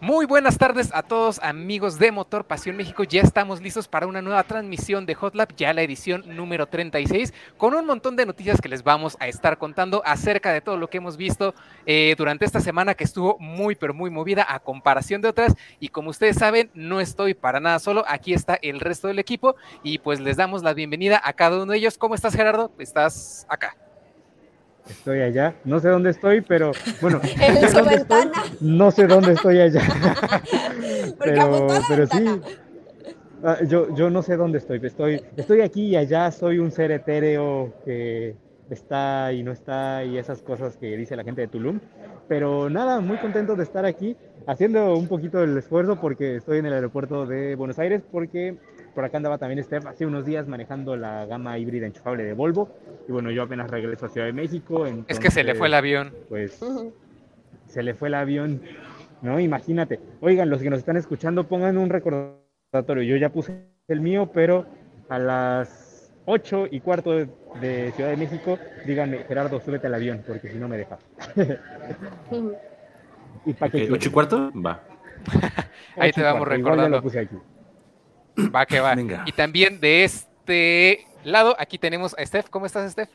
Muy buenas tardes a todos amigos de Motor Pasión México. Ya estamos listos para una nueva transmisión de Hotlap, ya la edición número 36, con un montón de noticias que les vamos a estar contando acerca de todo lo que hemos visto eh, durante esta semana que estuvo muy pero muy movida a comparación de otras. Y como ustedes saben, no estoy para nada solo, aquí está el resto del equipo y pues les damos la bienvenida a cada uno de ellos. ¿Cómo estás Gerardo? Estás acá. Estoy allá, no sé dónde estoy, pero bueno, en su ventana. no sé dónde estoy allá. pero, pero sí, ah, yo, yo no sé dónde estoy. estoy. Estoy aquí y allá, soy un ser etéreo que está y no está y esas cosas que dice la gente de Tulum. Pero nada, muy contento de estar aquí, haciendo un poquito el esfuerzo porque estoy en el aeropuerto de Buenos Aires, porque por acá andaba también Steph hace unos días manejando la gama híbrida enchufable de Volvo. Y bueno, yo apenas regreso a Ciudad de México. es que se le fue el avión. Pues se le fue el avión. No, imagínate. Oigan, los que nos están escuchando, pongan un recordatorio. Yo ya puse el mío, pero a las 8 y cuarto de, Ciudad de México, díganme, Gerardo, súbete al avión, porque si no me deja. ¿Y para qué? ¿8 y cuarto? Va. Ahí te vamos recordando. Lo puse aquí. Va que va. Y también de este lado, aquí tenemos a Steph. ¿Cómo estás, Steph?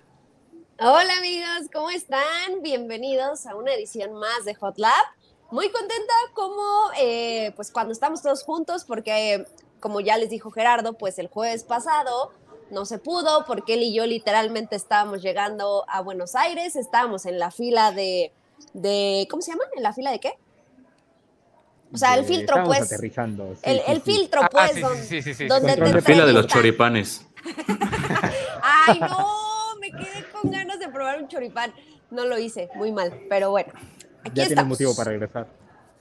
Hola amigos, ¿cómo están? Bienvenidos a una edición más de Hot Lab. Muy contenta como eh, pues cuando estamos todos juntos porque como ya les dijo Gerardo, pues el jueves pasado no se pudo porque él y yo literalmente estábamos llegando a Buenos Aires, estábamos en la fila de, de ¿cómo se llama? ¿En la fila de qué? O sea, el filtro, pues. Aterrizando. el, el filtro, pues, donde, te La fila de los choripanes. Ay, no, me quedé con ganas de probar un choripán. No lo hice, muy mal, pero bueno. Aquí ya tiene motivo para regresar.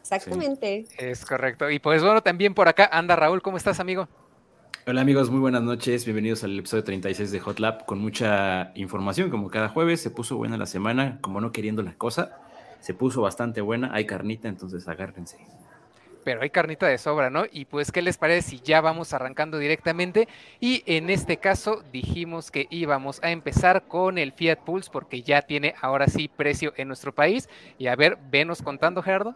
Exactamente. Es correcto. Y pues bueno, también por acá anda Raúl. ¿Cómo estás, amigo? Hola amigos, muy buenas noches. Bienvenidos al episodio 36 de Hot Lab con mucha información como cada jueves. Se puso buena la semana, como no queriendo la cosa. Se puso bastante buena. Hay carnita, entonces agárrense pero hay carnita de sobra, ¿no? Y pues, ¿qué les parece si ya vamos arrancando directamente? Y en este caso dijimos que íbamos a empezar con el Fiat Pulse porque ya tiene ahora sí precio en nuestro país. Y a ver, venos contando, Gerardo.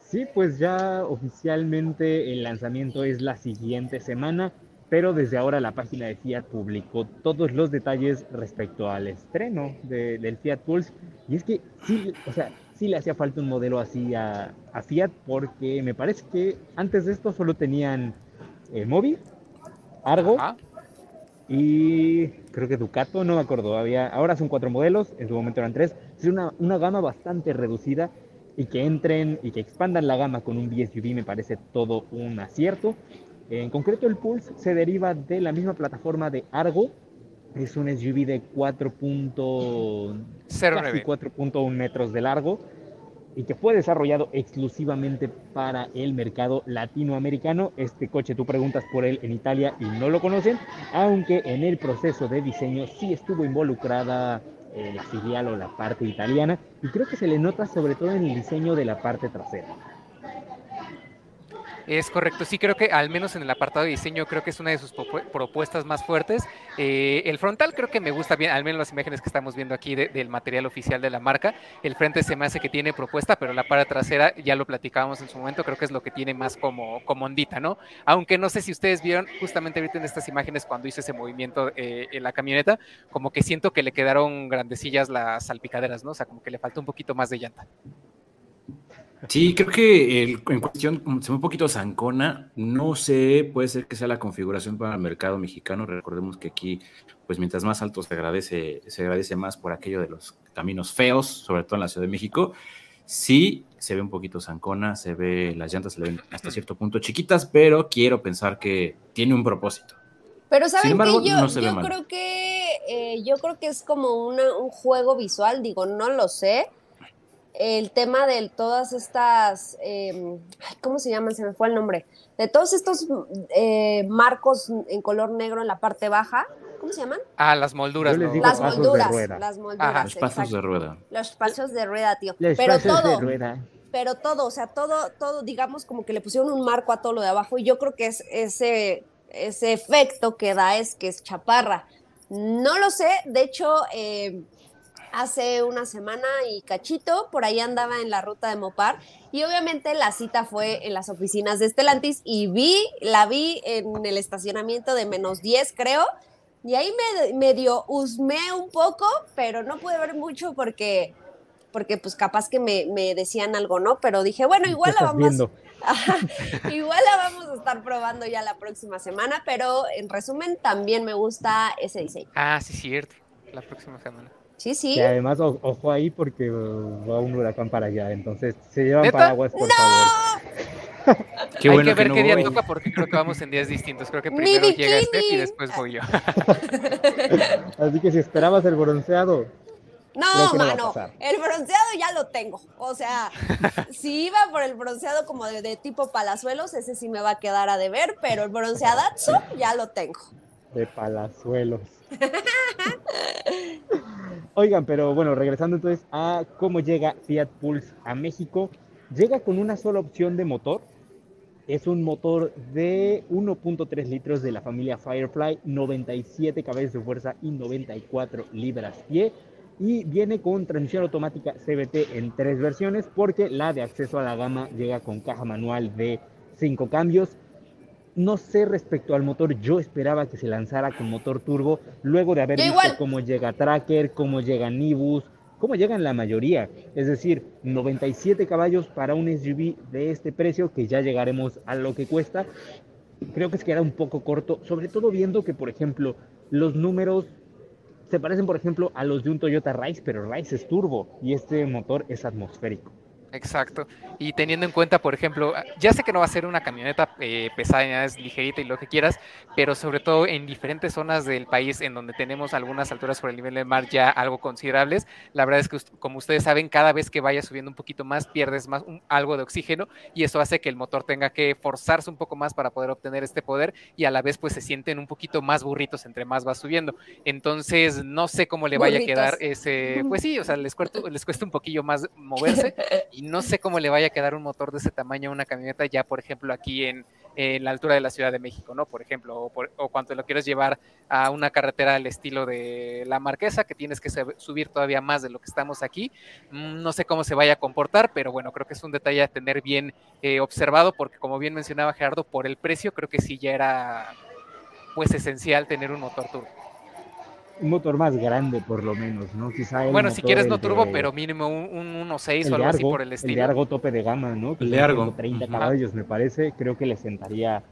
Sí, pues ya oficialmente el lanzamiento es la siguiente semana, pero desde ahora la página de Fiat publicó todos los detalles respecto al estreno del Fiat Pulse. Y es que sí, o sea, sí le hacía falta un modelo así a, Fiat porque me parece que antes de esto solo tenían eh, Móvil, Argo y creo que Ducato, no me acuerdo, había, ahora son cuatro modelos, en su momento eran tres, es una, una gama bastante reducida y que entren y que expandan la gama con un BSUV me parece todo un acierto. En concreto el Pulse se deriva de la misma plataforma de Argo, es un SUV de 4.1 metros de largo y que fue desarrollado exclusivamente para el mercado latinoamericano. Este coche tú preguntas por él en Italia y no lo conocen, aunque en el proceso de diseño sí estuvo involucrada eh, la filial o la parte italiana y creo que se le nota sobre todo en el diseño de la parte trasera. Es correcto, sí creo que al menos en el apartado de diseño creo que es una de sus propuestas más fuertes. Eh, el frontal creo que me gusta bien, al menos las imágenes que estamos viendo aquí del material oficial de la marca. El frente se me hace que tiene propuesta, pero la parte trasera ya lo platicábamos en su momento, creo que es lo que tiene más como, como ondita, ¿no? Aunque no sé si ustedes vieron justamente ahorita en estas imágenes cuando hice ese movimiento eh, en la camioneta, como que siento que le quedaron grandecillas las salpicaderas, ¿no? O sea, como que le falta un poquito más de llanta. Sí, creo que en cuestión se ve un poquito zancona. No sé, puede ser que sea la configuración para el mercado mexicano. Recordemos que aquí, pues mientras más alto se agradece, se agradece más por aquello de los caminos feos, sobre todo en la Ciudad de México. Sí, se ve un poquito zancona, se ve, las llantas se ven hasta cierto punto chiquitas, pero quiero pensar que tiene un propósito. Pero saben que yo, yo creo que eh, yo creo que es como un juego visual, digo, no lo sé el tema de todas estas, em, ¿cómo se llaman? Se me fue el nombre. De todos estos eh, marcos en color negro en la parte baja, ¿cómo se llaman? Ah, las molduras. Las molduras, las molduras. Los pasos de rueda. Los pasos de rueda, tío. pero todo, pero todo, o sea, todo, todo, digamos como que le pusieron un marco a todo lo de abajo y yo creo que es ese, ese efecto que da es que es chaparra. No lo sé, de hecho, eh, hace una semana y cachito, por ahí andaba en la ruta de Mopar y obviamente la cita fue en las oficinas de Estelantis y vi, la vi en el estacionamiento de menos 10 creo y ahí me medio husmé un poco, pero no pude ver mucho porque porque pues capaz que me, me decían algo, ¿no? Pero dije, bueno, igual la vamos, igual la vamos a estar probando ya la próxima semana, pero en resumen también me gusta ese diseño. Ah, sí, cierto, la próxima semana. Sí, sí. Y además, ojo ahí porque va un huracán para allá, entonces se llevan paraguas, por favor. Qué Hay que ver qué día toca porque creo que vamos en días distintos. Creo que primero llega Steph y después voy yo. Así que si esperabas el bronceado, no, mano, el bronceado ya lo tengo. O sea, si iba por el bronceado como de, tipo palazuelos, ese sí me va a quedar a deber, pero el bronceadazo ya lo tengo. De palazuelos. Oigan, pero bueno, regresando entonces a cómo llega Fiat Pulse a México. Llega con una sola opción de motor. Es un motor de 1.3 litros de la familia Firefly, 97 caballos de fuerza y 94 libras-pie y viene con transmisión automática CBT en tres versiones porque la de acceso a la gama llega con caja manual de cinco cambios. No sé respecto al motor, yo esperaba que se lanzara con motor turbo luego de haber visto cómo llega Tracker, cómo llega Nibus, cómo llegan la mayoría. Es decir, 97 caballos para un SUV de este precio que ya llegaremos a lo que cuesta. Creo que se queda un poco corto, sobre todo viendo que, por ejemplo, los números se parecen, por ejemplo, a los de un Toyota Rise, pero Rise es turbo y este motor es atmosférico. Exacto. Y teniendo en cuenta, por ejemplo, ya sé que no va a ser una camioneta eh, pesada, es ligerita y lo que quieras, pero sobre todo en diferentes zonas del país en donde tenemos algunas alturas por el nivel del mar ya algo considerables, la verdad es que como ustedes saben, cada vez que vaya subiendo un poquito más, pierdes más algo de oxígeno y eso hace que el motor tenga que forzarse un poco más para poder obtener este poder y a la vez pues se sienten un poquito más burritos entre más va subiendo. Entonces, no sé cómo le vaya a quedar ese, pues sí, o sea, les, cuesta, les cuesta un poquillo más moverse y no sé cómo le vaya a quedar un motor de ese tamaño a una camioneta ya, por ejemplo, aquí en, la altura de la Ciudad de México, ¿no? Por ejemplo, o, cuando lo quieres llevar a una carretera al estilo de la Marquesa, que tienes que subir todavía más de lo que estamos aquí. Mm, no sé cómo se vaya a comportar, pero bueno, creo que es un detalle a tener bien eh, observado, porque como bien mencionaba Gerardo, por el precio, creo que sí ya era pues esencial tener un motor turbo un motor más grande, por lo menos, ¿no? Quizá bueno, si quieres no turbo, pero mínimo un, 1.6 o algo así por el estilo. El de Argo tope de gama, ¿no? el de Argo. 30 caballos, me parece. Creo que le sentaría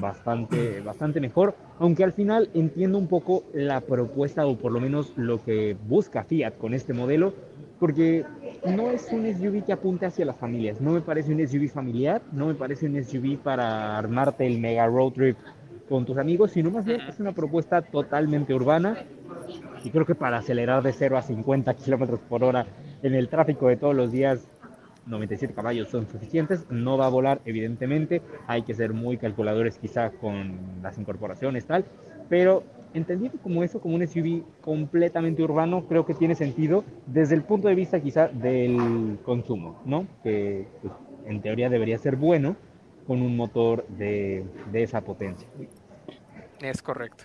bastante, bastante mejor. Aunque al final entiendo un poco la propuesta, o por lo menos lo que busca Fiat con este modelo, porque no es un SUV que apunte hacia las familias. No me parece un SUV familiar, no me parece un SUV para armarte el mega road trip con tus amigos, sino más bien es una propuesta totalmente urbana y creo que para acelerar de 0 a 50 kilómetros por hora en el tráfico de todos los días, 97 caballos son suficientes. No va a volar, evidentemente. Hay que ser muy calculadores, quizá con las incorporaciones, tal. Pero entendido como eso, como un SUV completamente urbano, creo que tiene sentido desde el punto de vista, quizá, del consumo, ¿no? Que pues, en teoría debería ser bueno con un motor de, de esa potencia. Es correcto.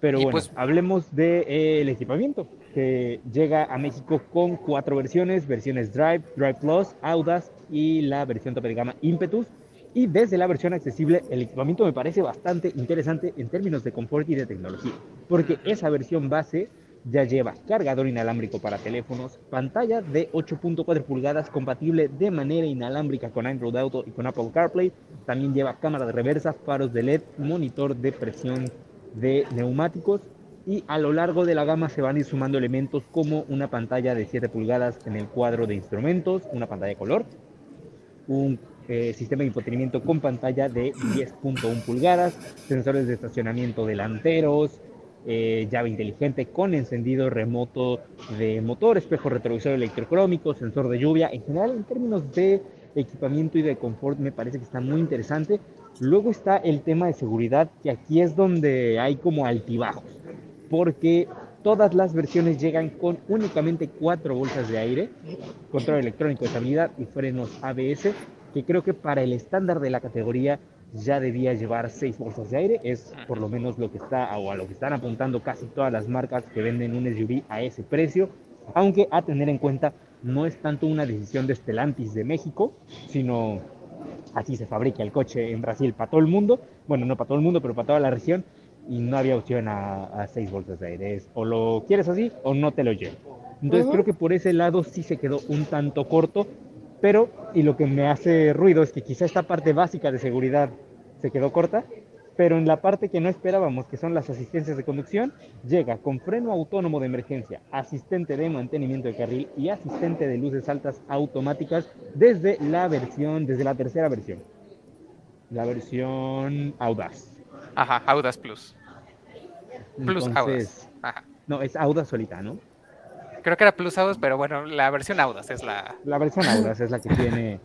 Pero bueno, pues, hablemos del de, eh, equipamiento, que llega a México con cuatro versiones, versiones Drive, Drive Plus, Audace y la versión tope de gama Impetus. Y desde la versión accesible, el equipamiento me parece bastante interesante en términos de confort y de tecnología, porque esa versión base ya lleva cargador inalámbrico para teléfonos, pantalla de 8.4 pulgadas compatible de manera inalámbrica con Android Auto y con Apple CarPlay, también lleva cámara de reversa, faros de LED, monitor de presión de neumáticos y a lo largo de la gama se van a ir sumando elementos como una pantalla de 7 pulgadas en el cuadro de instrumentos, una pantalla de color, un eh, sistema de infotenimiento con pantalla de 10.1 pulgadas, sensores de estacionamiento delanteros, eh, llave inteligente con encendido remoto de motor, espejo retrovisor electrocrómico, sensor de lluvia. En general, en términos de equipamiento y de confort, me parece que está muy interesante. Luego está el tema de seguridad, que aquí es donde hay como altibajos, porque todas las versiones llegan con únicamente cuatro bolsas de aire, control electrónico de estabilidad y frenos ABS, que creo que para el estándar de la categoría ya debía llevar seis bolsas de aire, es por lo menos lo que está o a lo que están apuntando casi todas las marcas que venden un SUV a ese precio. Aunque a tener en cuenta, no es tanto una decisión de Stellantis de México, sino así se fabrica el coche en Brasil para todo el mundo, bueno, no para todo el mundo, pero para toda la región, y no había opción a, a seis bolsas de aire. o lo quieres así o no te lo llevo. Entonces creo que por ese lado sí se quedó un tanto corto, pero, y lo que me hace ruido es que quizá esta parte básica de seguridad se quedó corta, pero en la parte que no esperábamos, que son las asistencias de conducción, llega con freno autónomo de emergencia, asistente de mantenimiento de carril y asistente de luces altas automáticas desde la versión, desde la tercera versión, la versión Audaz. Ajá, Audaz Plus. Plus Audaz. No, es Audaz solita, ¿no? Creo que era Plus Audaz, pero bueno, la versión Audaz es la... La versión Audaz es la que tiene...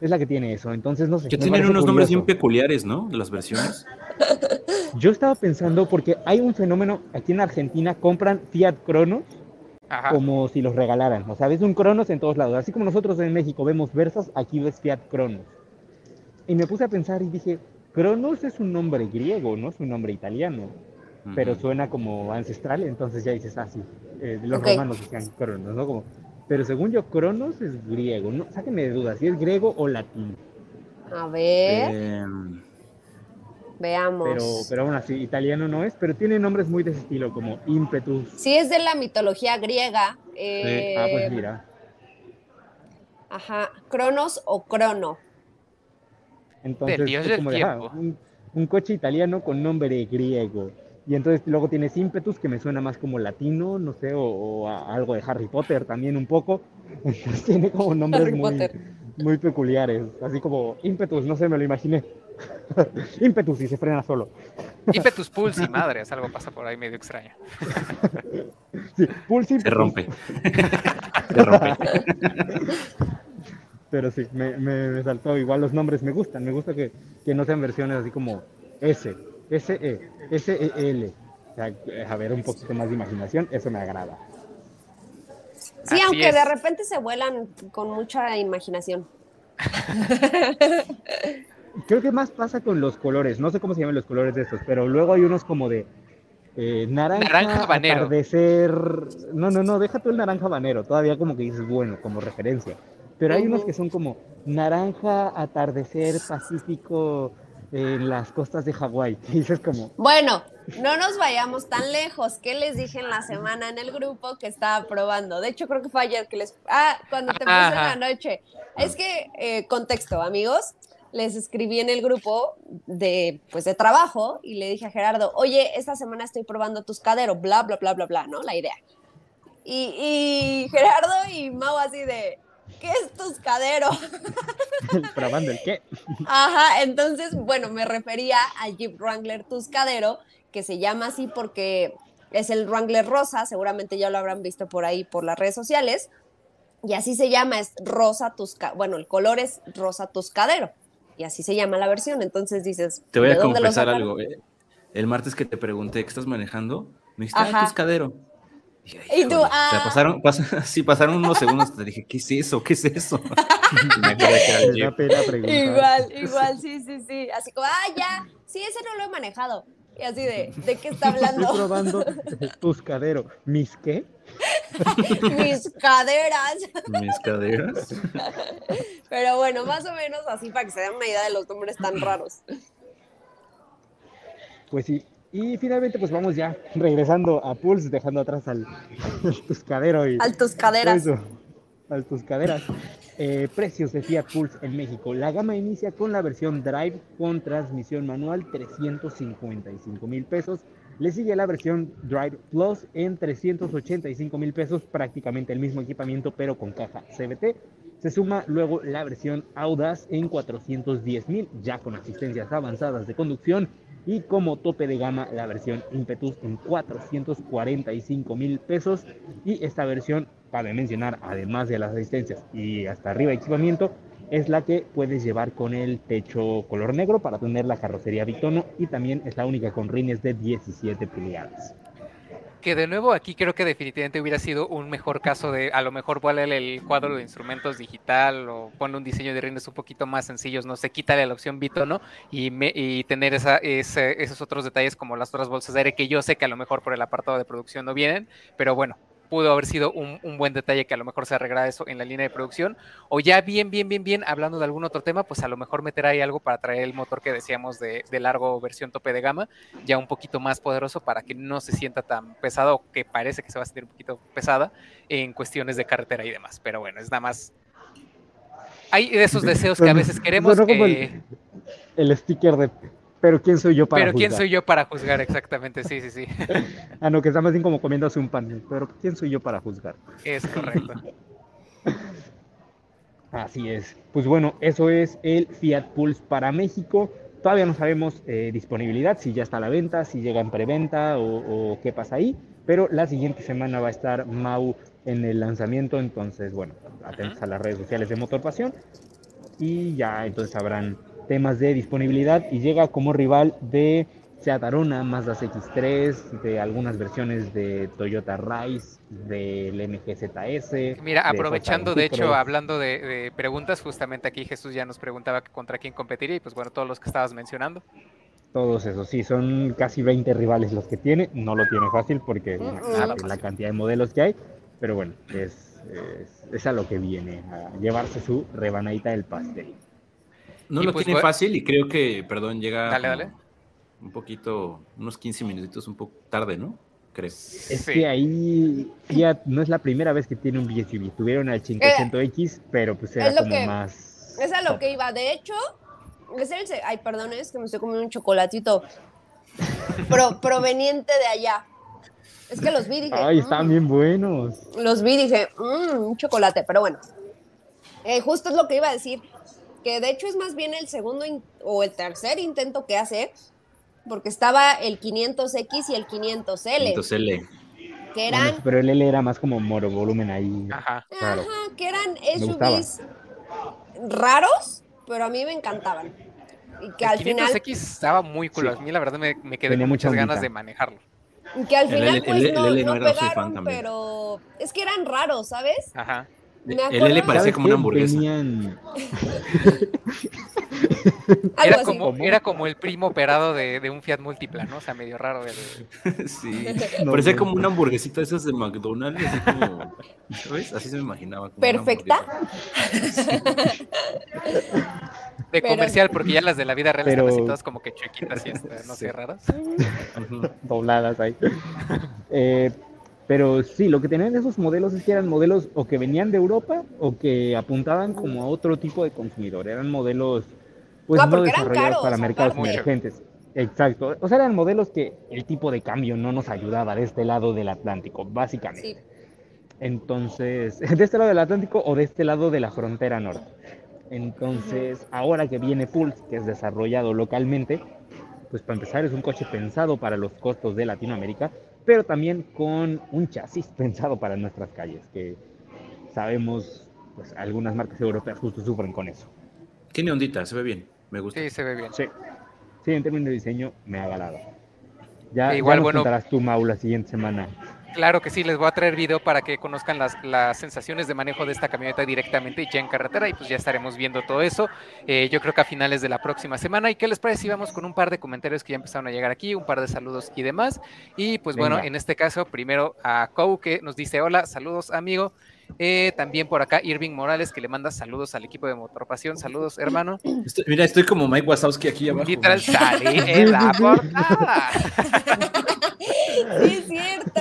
Es la que tiene eso, entonces no sé. Que tienen unos nombres bien peculiares, ¿no? De las versiones. Yo estaba pensando, porque hay un fenómeno, aquí en Argentina compran Fiat Cronos como si los regalaran. O sea, ves un Cronos en todos lados. Así como nosotros en México vemos Versas, aquí ves Fiat Cronos. Y me puse a pensar y dije, Cronos es un nombre griego, no es un nombre italiano. Pero suena como ancestral, entonces ya dices, ah, sí, eh, los romanos decían Cronos, ¿no? Como, pero según yo, Cronos es griego. No, sáquenme de dudas, si es griego o latín. A ver. Em, Veamos. Pero, pero aún así, italiano no es, pero tiene nombres muy de ese estilo, como ímpetus. Sí, es de la mitología griega. Eh, ah, pues mira. Ajá, Cronos o Crono. Entonces, es como de, ah, un, coche italiano con nombre griego. Y entonces luego tienes ímpetus, que me suena más como latino, no sé, o, algo de Harry Potter también un poco. Entonces tiene como nombres muy, muy peculiares. Así como ímpetus, no sé, me lo imaginé. ímpetus y se frena solo. ímpetus, pulse y madres, algo pasa por ahí medio extraño. sí, pulse Se rompe. se rompe. Pero sí, me, me, saltó. Igual los nombres me gustan. Me gusta que, que no sean versiones así como S, S-E, S-E-L. O sea, a ver, un poquito más de imaginación, eso me agrada. Sí, aunque de repente se vuelan con mucha imaginación. Creo que más pasa con los colores, no sé cómo se llaman los colores de estos, pero luego hay unos como de eh, naranja, naranja atardecer. No, no, no, deja tú el naranja banero, todavía como que dices, bueno, como referencia. Pero hay unos que son como naranja, atardecer, pacífico, en las costas de Hawái. Dices como... Bueno, no nos vayamos tan lejos. ¿Qué les dije en la semana en el grupo que estaba probando? De hecho, creo que fue ayer que les... Ah, cuando te puse en la noche. Es que, eh, contexto, amigos, les escribí en el grupo de, pues, de trabajo y le dije a Gerardo, oye, esta semana estoy probando Tuscadero, bla, bla, bla, bla, bla, ¿no? La idea. Y, y Gerardo y Mau así de, ¿qué es Tuscadero? ¿Probando el qué? Ajá, entonces, bueno, me refería al Jeep Wrangler Tuscadero, que se llama así porque es el Wrangler rosa, seguramente ya lo habrán visto por ahí por las redes sociales, y así se llama, es rosa Tuscadero, bueno, el color es rosa Tuscadero, y así se llama la versión, entonces dices... Te voy a confesar algo, eh. el martes que te pregunté qué estás manejando, me dijiste, ah, Y tú, ah. pasaron, sí, pasaron unos segundos, te dije, ¿qué es eso? ¿Qué es eso? igual, igual, sí, sí, sí. Así como, ah, ya, sí, ese no lo he manejado. Y así de, ¿de qué está hablando? Estoy probando tus caderos. ¿Mis qué? Mis caderas. Mis caderas. Pero bueno, más o menos así para que se den una idea de los nombres tan raros. Pues sí, y finalmente, pues vamos ya regresando a Pulse, dejando atrás al, Tuscadero. Y al Tuscaderas. al Tuscaderas. Eh, precios de Fiat Pulse en México. La gama inicia con la versión Drive con transmisión manual, 355 mil pesos. Le sigue la versión Drive Plus en 385 mil pesos, prácticamente el mismo equipamiento, pero con caja CBT. Se suma luego la versión Audaz en 410 mil, ya con asistencias avanzadas de conducción y como tope de gama la versión Impetus en 445 mil pesos. Y esta versión, para mencionar, además de las asistencias y hasta arriba equipamiento, es la que puedes llevar con el techo color negro para tener la carrocería bitono y también es la única con rines de 17 pulgadas que de nuevo aquí creo que definitivamente hubiera sido un mejor caso de a lo mejor vuelve el cuadro de instrumentos digital o pone un diseño de rines un poquito más sencillos, no sé, quítale la opción bitono y, y tener esa, esos otros detalles como las otras bolsas de aire que yo sé que a lo mejor por el apartado de producción no vienen, pero bueno, pudo haber sido un, buen detalle que a lo mejor se arreglara eso en la línea de producción. O ya bien, bien, bien, bien, hablando de algún otro tema, pues a lo mejor meter ahí algo para traer el motor que decíamos de, largo versión tope de gama, ya un poquito más poderoso para que no se sienta tan pesado, que parece que se va a sentir un poquito pesada en cuestiones de carretera y demás. Pero bueno, es nada más hay de esos deseos que a veces queremos. el, el, sticker de pero quién soy yo para Pero quién soy yo para juzgar, exactamente, sí, sí, sí. ah, no, que está más bien como comiéndose un pan, pero quién soy yo para juzgar. Es correcto. Así es. Pues bueno, eso es el Fiat Pulse para México. Todavía no sabemos eh, disponibilidad, si ya está a la venta, si llega en preventa o, o, qué pasa ahí, pero la siguiente semana va a estar Mau en el lanzamiento, entonces bueno, atentos a las redes sociales de Motor Pasión y ya entonces habrán temas de disponibilidad y llega como rival de Seat Arona, Mazda X3, de algunas versiones de Toyota Rise, del MGZS. Mira, aprovechando, de, hecho, hablando de, preguntas, justamente aquí Jesús ya nos preguntaba contra quién competiría y pues bueno, todos los que estabas mencionando. Todos esos, sí, son casi 20 rivales los que tiene, no lo tiene fácil porque la, cantidad de modelos que hay, pero bueno, es, es a lo que viene, a llevarse su rebanadita del pastel. No lo pues tiene fácil y creo que, perdón, llega un poquito, unos 15 minutitos un poco tarde, ¿no? Creo. Es que ahí Fiat no es la primera vez que tiene un BSUV. Tuvieron al 500X, pero pues era como más. Es a lo que iba. De hecho, es el. Ay, perdón, es que me estoy comiendo un chocolatito proveniente de allá. Es que los vi dije. Ay, están mm". bien buenos. Los vi dije, mmm, un chocolate, pero bueno. Eh, justo es lo que iba a decir que de hecho es más bien el segundo o el tercer intento que hace, porque estaba el 500X y el 500L. 500L. Que eran... pero el L era más como moro volumen ahí. Ajá. Ajá, que eran SUVs raros, pero a mí me encantaban. Y que el al 500X final... estaba muy cool. A mí la verdad me, quedé con muchas ganas de manejarlo. Y que al final pues no, no pegaron, pero es que eran raros, ¿sabes? Ajá. El L parecía como una hamburguesa. era, como, era como el primo operado de, un Fiat Multipla, ¿no? O sea, medio raro. sí, parecía como una hamburguesita esas de McDonald's, así como, ¿sabes? Así se me imaginaba. ¿Perfecta? De comercial, porque ya las de la vida real están así todas como que chuequitas y no sé, raras. Dobladas ahí. Eh, pero sí, lo que tenían esos modelos es que eran modelos o que venían de Europa o que apuntaban como a otro tipo de consumidor. Eran modelos pues no, desarrollados para mercados emergentes. Exacto. O sea, eran modelos que el tipo de cambio no nos ayudaba de este lado del Atlántico, básicamente. Entonces, de este lado del Atlántico o de este lado de la frontera norte. Entonces, ahora que viene Pulse, que es desarrollado localmente, pues para empezar es un coche pensado para los costos de Latinoamérica pero también con un chasis pensado para nuestras calles, que sabemos, pues algunas marcas europeas justo sufren con eso. Tiene ondita, se ve bien, me gusta. Sí, se ve bien. Sí, sí en términos de diseño me ha agalado. Ya, Igual, ya nos bueno, contarás tu Mau la siguiente semana Claro que sí, les voy a traer video para que conozcan las, las, sensaciones de manejo de esta camioneta directamente ya en carretera y pues ya estaremos viendo todo eso. Eh, yo creo que a finales de la próxima semana. ¿Y qué les parece si vamos con un par de comentarios que ya empezaron a llegar aquí, un par de saludos y demás? Y pues bueno, en este caso, primero a Kou que nos dice hola, saludos amigo. Eh, también por acá Irving Morales que le manda saludos al equipo de Motorpasión. Saludos, hermano. mira, estoy como Mike Wazowski aquí abajo. Literal salí en la portada. Sí, es cierto.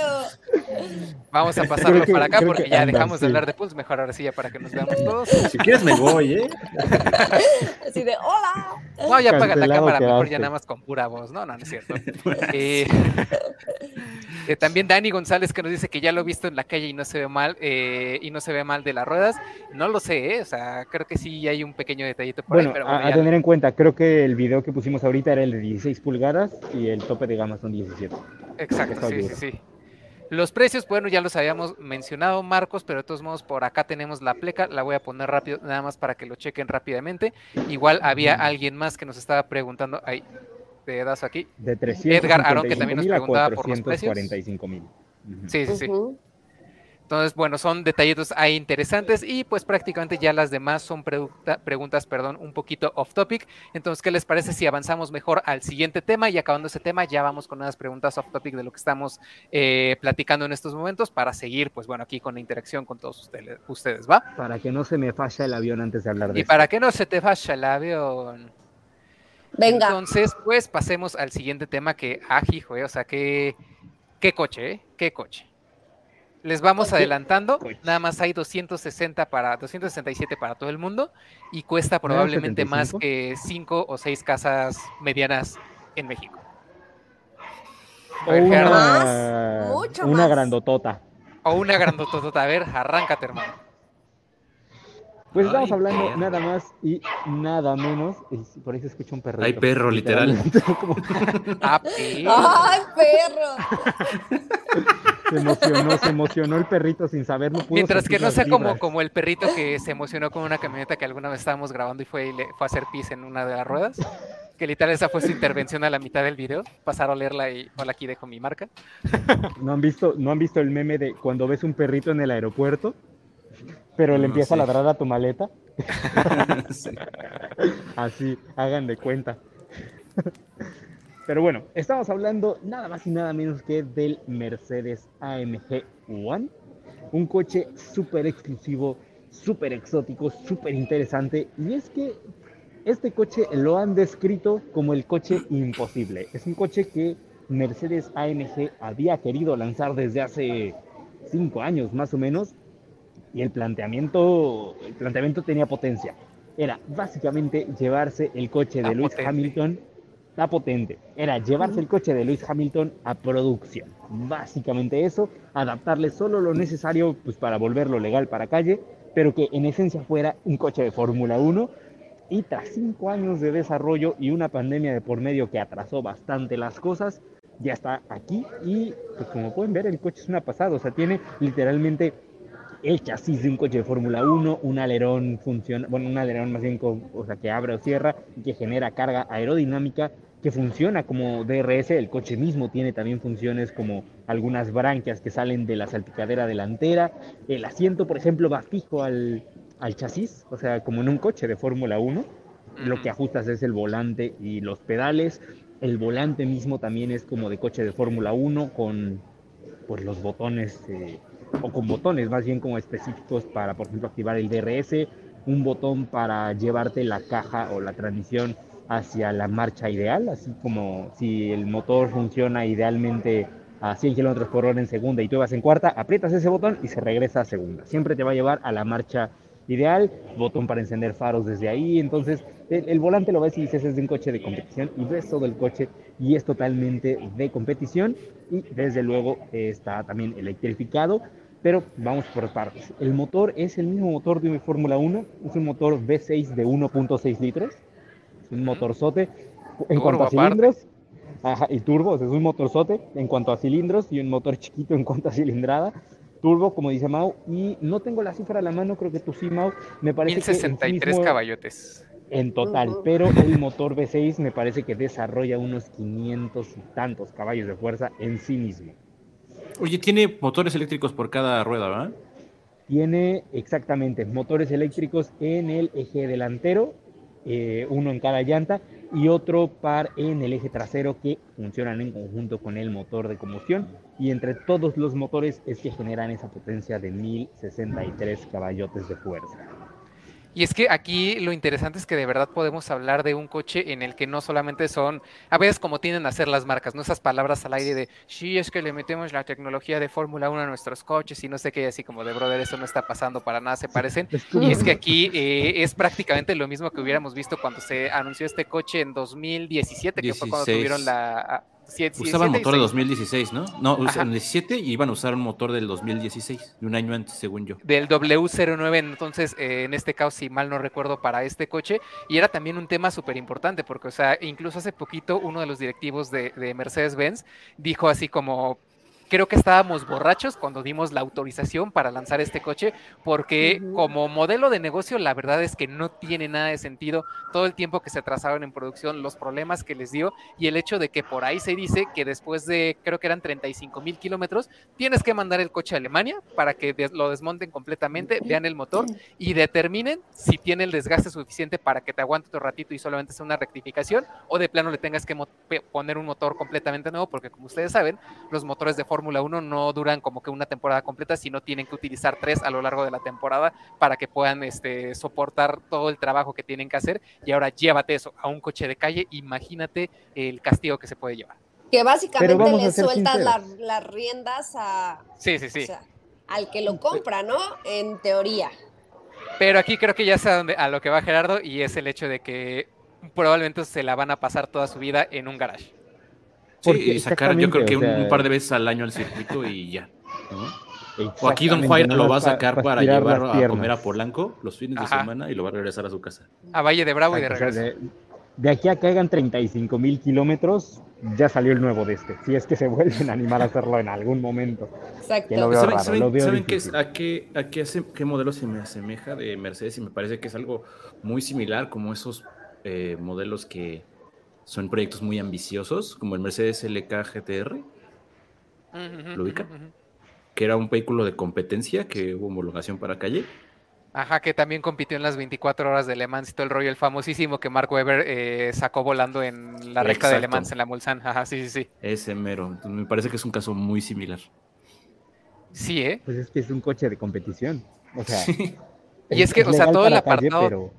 Vamos a pasarlo para acá porque ya dejamos de hablar de Pulse. Mejor ahora sí, ya para que nos veamos todos. Si quieres, me voy, ¿eh? Así de hola. No, ya apaga la cámara, mejor ya nada más con pura voz. No, no, no es cierto. Eh, eh, también Dani González que nos dice que ya lo he visto en la calle y no se ve mal, eh, y no se ve mal de las ruedas. No lo sé, ¿eh? o sea, creo que sí hay un pequeño detallito por bueno, ahí. Pero a, tener en cuenta, creo que el video que pusimos ahorita era el de 16 pulgadas y el tope de gama son 17. Exacto, sí, sí, sí. Los precios, bueno, ya los habíamos mencionado, Marcos, pero de todos modos por acá tenemos la pleca, la voy a poner rápido, nada más para que lo chequen rápidamente. Igual había alguien más que nos estaba preguntando, ahí, pedazo aquí. De 300 Edgar Aaron, que también nos preguntaba por los precios. Sí, sí, sí. Entonces, bueno, son detallitos ahí interesantes y pues prácticamente ya las demás son preguntas, perdón, un poquito off topic. Entonces, ¿qué les parece si avanzamos mejor al siguiente tema? Y acabando ese tema, ya vamos con unas preguntas off topic de lo que estamos eh, platicando en estos momentos para seguir, pues bueno, aquí con la interacción con todos ustedes, ustedes ¿va? Para que no se me falla el avión antes de hablar de Y para que no se te falla el avión. Venga. Entonces, pues pasemos al siguiente tema que, ah, hijo, o sea, que, qué coche, ¿eh? ¿Qué coche? Les vamos adelantando, nada más hay 260 para 267 para todo el mundo y cuesta probablemente más que 5 o 6 casas medianas en México. O una, más, mucho una grandotota. O una grandotota. A ver, arráncate, hermano. Pues estamos hablando nada más y nada menos. por ahí se escucha un perro. Hay perro, literal. Ah, ¡Ay, perro! Se emocionó, se emocionó el perrito sin saber. Mientras que no sea como, como el perrito que se emocionó con una camioneta que alguna vez estábamos grabando y fue, y le, fue a hacer pis en una de las ruedas. Que literal esa fue su intervención a la mitad del video. Pasar a leerla y hola, aquí dejo mi marca. ¿No han visto, no han visto el meme de cuando ves un perrito en el aeropuerto? pero le empieza a ladrar a tu maleta. Así, hagan de cuenta. Pero bueno, estamos hablando nada más y nada menos que del Mercedes AMG One. Un coche súper exclusivo, súper exótico, súper interesante. Y es que este coche lo han descrito como el coche imposible. Es un coche que Mercedes AMG había querido lanzar desde hace cinco años más o menos y el planteamiento, el planteamiento tenía potencia. Era básicamente llevarse el coche de Lewis Hamilton, la potente, era llevarse el coche de Lewis Hamilton a producción. Básicamente eso, adaptarle solo lo necesario pues, para volverlo legal para calle, pero que en esencia fuera un coche de Fórmula 1. Y tras cinco años de desarrollo y una pandemia de por medio que atrasó bastante las cosas, ya está aquí y pues como pueden ver el coche es una pasada, o sea, tiene literalmente el chasis de un coche de Fórmula 1, un alerón funciona, bueno, un alerón más bien o sea, que abre o cierra y que genera carga aerodinámica que funciona como DRS, el coche mismo tiene también funciones como algunas branquias que salen de la salpicadera delantera, el asiento, por ejemplo, va fijo al, al chasis, o sea, como en un coche de Fórmula 1, lo que ajustas es el volante y los pedales, el volante mismo también es como de coche de Fórmula 1 con pues los botones eh, o con botones más bien como específicos para, por ejemplo, activar el DRS, un botón para llevarte la caja o la transmisión hacia la marcha ideal, así como si el motor funciona idealmente a 100 km por hora en segunda y tú vas en cuarta, aprietas ese botón y se regresa a segunda. Siempre te va a llevar a la marcha ideal, botón para encender faros desde ahí, entonces el, volante lo ves y dices es de un coche de competición y ves todo el coche y es totalmente de competición y desde luego está también electrificado, pero vamos por partes. El motor es el mismo motor de Fórmula 1, es un motor V6 de 1.6 litros, un motorzote en cuanto a cilindros. y turbo, es un motorzote en cuanto a cilindros y un motor chiquito en cuanto a cilindrada turbo, como dice Mau, y no tengo la cifra a la mano, creo que tú sí, Mau, me parece 1063 caballotes. En total, pero el motor V6 me parece que desarrolla unos 500 y tantos caballos de fuerza en sí mismo. Oye, tiene motores eléctricos por cada rueda, ¿verdad? Tiene exactamente motores eléctricos en el eje delantero, eh, uno en cada llanta y otro par en el eje trasero que funcionan en conjunto con el motor de combustión y entre todos los motores es que generan esa potencia de 1063 caballotes de fuerza. Y es que aquí lo interesante es que de verdad podemos hablar de un coche en el que no solamente son, a veces como tienden a hacer las marcas, no esas palabras al aire de, sí, es que le metemos la tecnología de Fórmula 1 a nuestros coches y no sé qué, así como de, brother, eso no está pasando para nada, se parecen. Y es que aquí eh, es prácticamente lo mismo que hubiéramos visto cuando se anunció este coche en 2017, que fue cuando tuvieron la Usaban motor de 2016, ¿no? No, usaban 17 y iban a usar un motor del 2016, de un año antes, según yo. Del W09, entonces, eh, en este caso, si mal no recuerdo, para este coche. Y era también un tema súper importante, porque, o sea, incluso hace poquito uno de los directivos de, de Mercedes-Benz dijo así como, creo que estábamos borrachos cuando dimos la autorización para lanzar este coche, porque como modelo de negocio, la verdad es que no tiene nada de sentido todo el tiempo que se atrasaron en producción, los problemas que les dio y el hecho de que por ahí se dice que después de, creo que eran 35 mil kilómetros, tienes que mandar el coche a Alemania para que lo desmonten completamente, vean el motor y determinen si tiene el desgaste suficiente para que te aguante otro ratito y solamente sea una rectificación o de plano le tengas que poner un motor completamente nuevo, porque como ustedes saben, los motores de Fórmula 1 no duran como que una temporada completa, sino tienen que utilizar tres a lo largo de la temporada para que puedan este, soportar todo el trabajo que tienen que hacer. Y ahora llévate eso a un coche de calle, imagínate el castigo que se puede llevar. Que básicamente le sueltas las riendas a, sí, sí, sí. al que lo compra, ¿no? En teoría. Pero aquí creo que ya sé a, dónde, a lo que va Gerardo y es el hecho de que probablemente se la van a pasar toda su vida en un garage. Sí, y sacar yo creo que un, par de veces al año al circuito y ya. O aquí Don Juan lo va a sacar para, llevarlo a comer a Polanco los fines de semana y lo va a regresar a su casa. A Valle de Bravo y de regreso. de, aquí a que hagan 35 mil kilómetros, ya salió el nuevo de este. Si es que se vuelven a animar a hacerlo en algún momento. Exacto. ¿Saben, qué, a, qué, a qué, qué modelo se me asemeja de Mercedes? Y me parece que es algo muy similar, como esos eh, modelos que son proyectos muy ambiciosos, como el Mercedes LK GTR. ¿Lo ubican? Que era un vehículo de competencia que hubo homologación para calle. Ajá, que también compitió en las 24 horas de Le Mans y todo el rollo, el famosísimo que Mark Webber eh, sacó volando en la recta de Le Mans en la Mulsanne. Ajá, sí, sí, sí. Ese mero. me parece que es un caso muy similar. Sí, ¿eh? Pues es que es un coche de competición. O sea, y es que, o sea, todo el apartado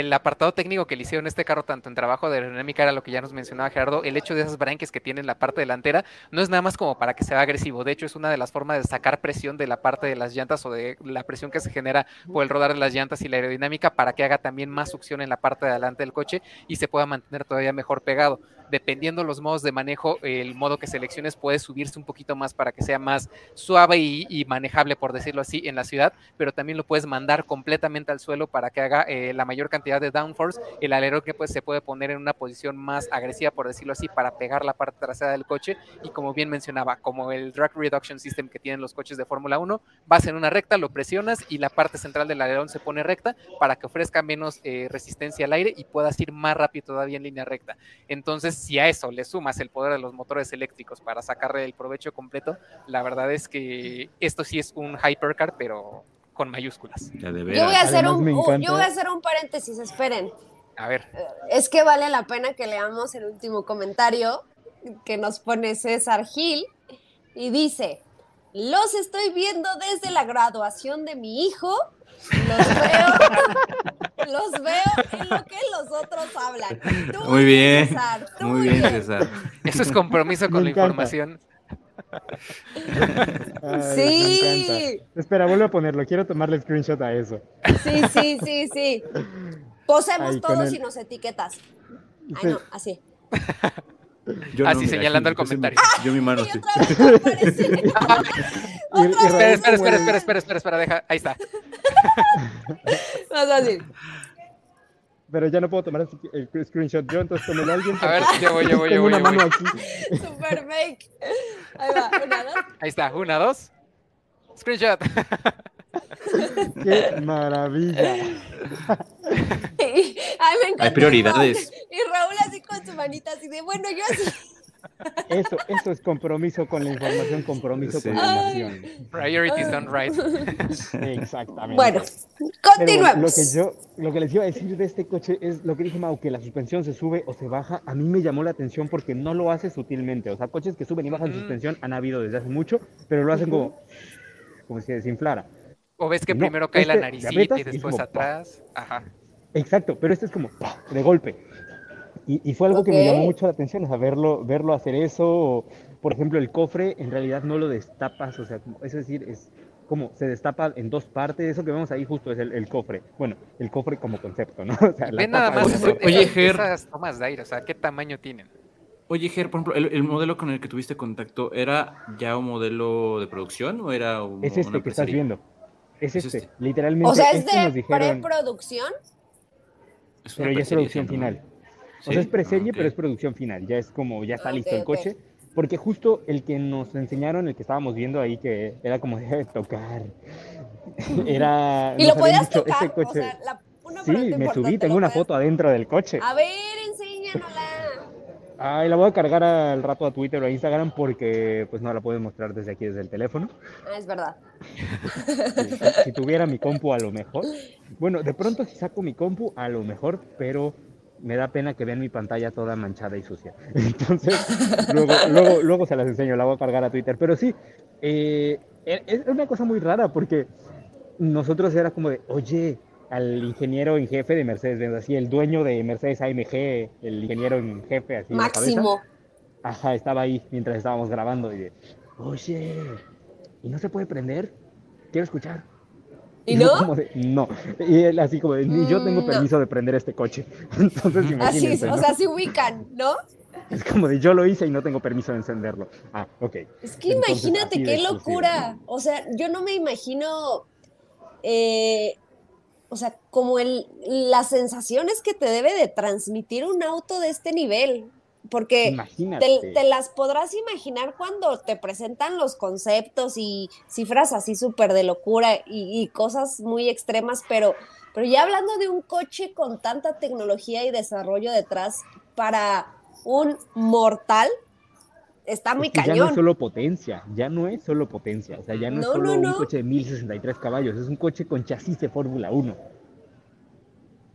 el apartado técnico que le hicieron este carro, tanto en trabajo de aerodinámica, era lo que ya nos mencionaba Gerardo, el hecho de esas branquias que tiene en la parte delantera no es nada más como para que sea agresivo, de hecho es una de las formas de sacar presión de la parte de las llantas o de la presión que se genera por el rodar de las llantas y la aerodinámica para que haga también más succión en la parte de adelante del coche y se pueda mantener todavía mejor pegado dependiendo los modos de manejo, el modo que selecciones puede subirse un poquito más para que sea más suave y, manejable, por decirlo así, en la ciudad, pero también lo puedes mandar completamente al suelo para que haga eh, la mayor cantidad de downforce. El alerón que pues, se puede poner en una posición más agresiva, por decirlo así, para pegar la parte trasera del coche. Y como bien mencionaba, como el drag reduction system que tienen los coches de Fórmula 1, vas en una recta, lo presionas y la parte central del alerón se pone recta para que ofrezca menos eh, resistencia al aire y puedas ir más rápido todavía en línea recta. Entonces, si a eso le sumas el poder de los motores eléctricos para sacarle el provecho completo, la verdad es que esto sí es un hypercar, pero con mayúsculas. yo, voy a hacer un, yo voy a hacer un paréntesis, esperen. A ver. Eh, es que vale la pena que leamos el último comentario que nos pone César Gil y dice, los estoy viendo desde la graduación de mi hijo los veo, los veo en lo que los otros hablan. muy bien, César, muy bien, César. Eso es compromiso con la información. sí. Espera, vuelvo a ponerlo. Quiero tomarle screenshot a eso. Sí, sí, sí, sí. Posemos todos y nos etiquetas. Ay, no, así. Así señalando el comentario. Yo mi mano, sí. espera, espera, espera, espera, espera, espera, espera, deja. Ahí está. Más así. Pero ya no puedo tomar el screenshot yo, entonces tomelo alguien. A ver, yo voy, yo voy, yo voy. una mano aquí. Super fake. Ahí va, una, dos. Ahí está, una, dos. Screenshot. ¡Qué maravilla! Ay, me Hay prioridades. Y Raúl así con su manita así de, bueno, yo así. Eso, eso es compromiso con la información, compromiso con la nación. Priorities done right. Exactamente. Bueno, continuemos. lo que yo, lo que les iba a decir de este coche es lo que dije Mau, que la suspensión se sube o se baja. A mí me llamó la atención porque no lo hace sutilmente. O sea, coches que suben y bajan suspensión han habido desde hace mucho, pero lo hacen como, como si se desinflara. O ves que primero cae la este, naricita y después atrás. Ajá. Exacto, pero este es como de golpe. Y, fue algo que me llamó mucho la atención, o sea, verlo, verlo hacer eso. O, por ejemplo, el cofre en realidad no lo destapas, o sea, es decir, es como se destapa en dos partes. Eso que vemos ahí justo es el, cofre. Bueno, el cofre como concepto, ¿no? O sea, Ven nada más Oye, Ger, esas tomas de aire, o sea, ¿qué tamaño tienen? Oye, Ger, por ejemplo, el, modelo con el que tuviste contacto, ¿era ya un modelo de producción o era un, Es este que estás viendo. Es, este, este, literalmente. O sea, es este de preproducción. Pero ya es producción final. O sea, es preserie, ah, pero es producción final. Ya es como, ya está listo el coche. Porque justo el que nos enseñaron, el que estábamos viendo ahí, que era como de tocar, era... Y lo podías dicho, tocar, ese coche- o sea, la, una Sí, me subí, tengo ¿lo una puedes- foto adentro del coche. A ver, enséñanosla. Ay, la voy a cargar al rato a Twitter o a Instagram porque pues no la puedo mostrar desde aquí, desde el teléfono. Ah, es verdad. Sí, si tuviera mi compu a lo mejor. Bueno, de pronto si saco mi compu a lo mejor, pero me da pena que vean mi pantalla toda manchada y sucia. Entonces, luego, luego, luego se las enseño, la voy a cargar a Twitter. Pero sí, eh, e- es una cosa muy rara porque nosotros era como de, oye, al ingeniero en jefe de Mercedes, así el dueño de Mercedes AMG, el ingeniero en jefe, así. la. Máximo. Ajá, estaba ahí mientras estábamos grabando y de, oye, ¿y no se puede prender? Quiero escuchar. ¿Y no? como de, no. Y él así como de, ni yo tengo Mm, no. permiso de prender este coche. Entonces, Así, imagínense, o ¿no? sea, se ubican, ¿no? Es como de, yo lo hice y no tengo permiso de encenderlo. Ah, ok. Es que Entonces, imagínate así qué locura. O sea, yo no me imagino, eh, o sea, como el, las sensaciones que te debe de transmitir un auto de este nivel. Porque te las podrás imaginar cuando te presentan los conceptos y cifras así súper de locura y, y cosas muy extremas, pero, pero ya hablando de un coche con tanta tecnología y desarrollo detrás para un mortal, está muy Es que Ya no cañón. es solo potencia, ya no es solo potencia, o sea, ya no, es solo no, un coche de 1063 caballos, es un coche con chasis de Fórmula 1.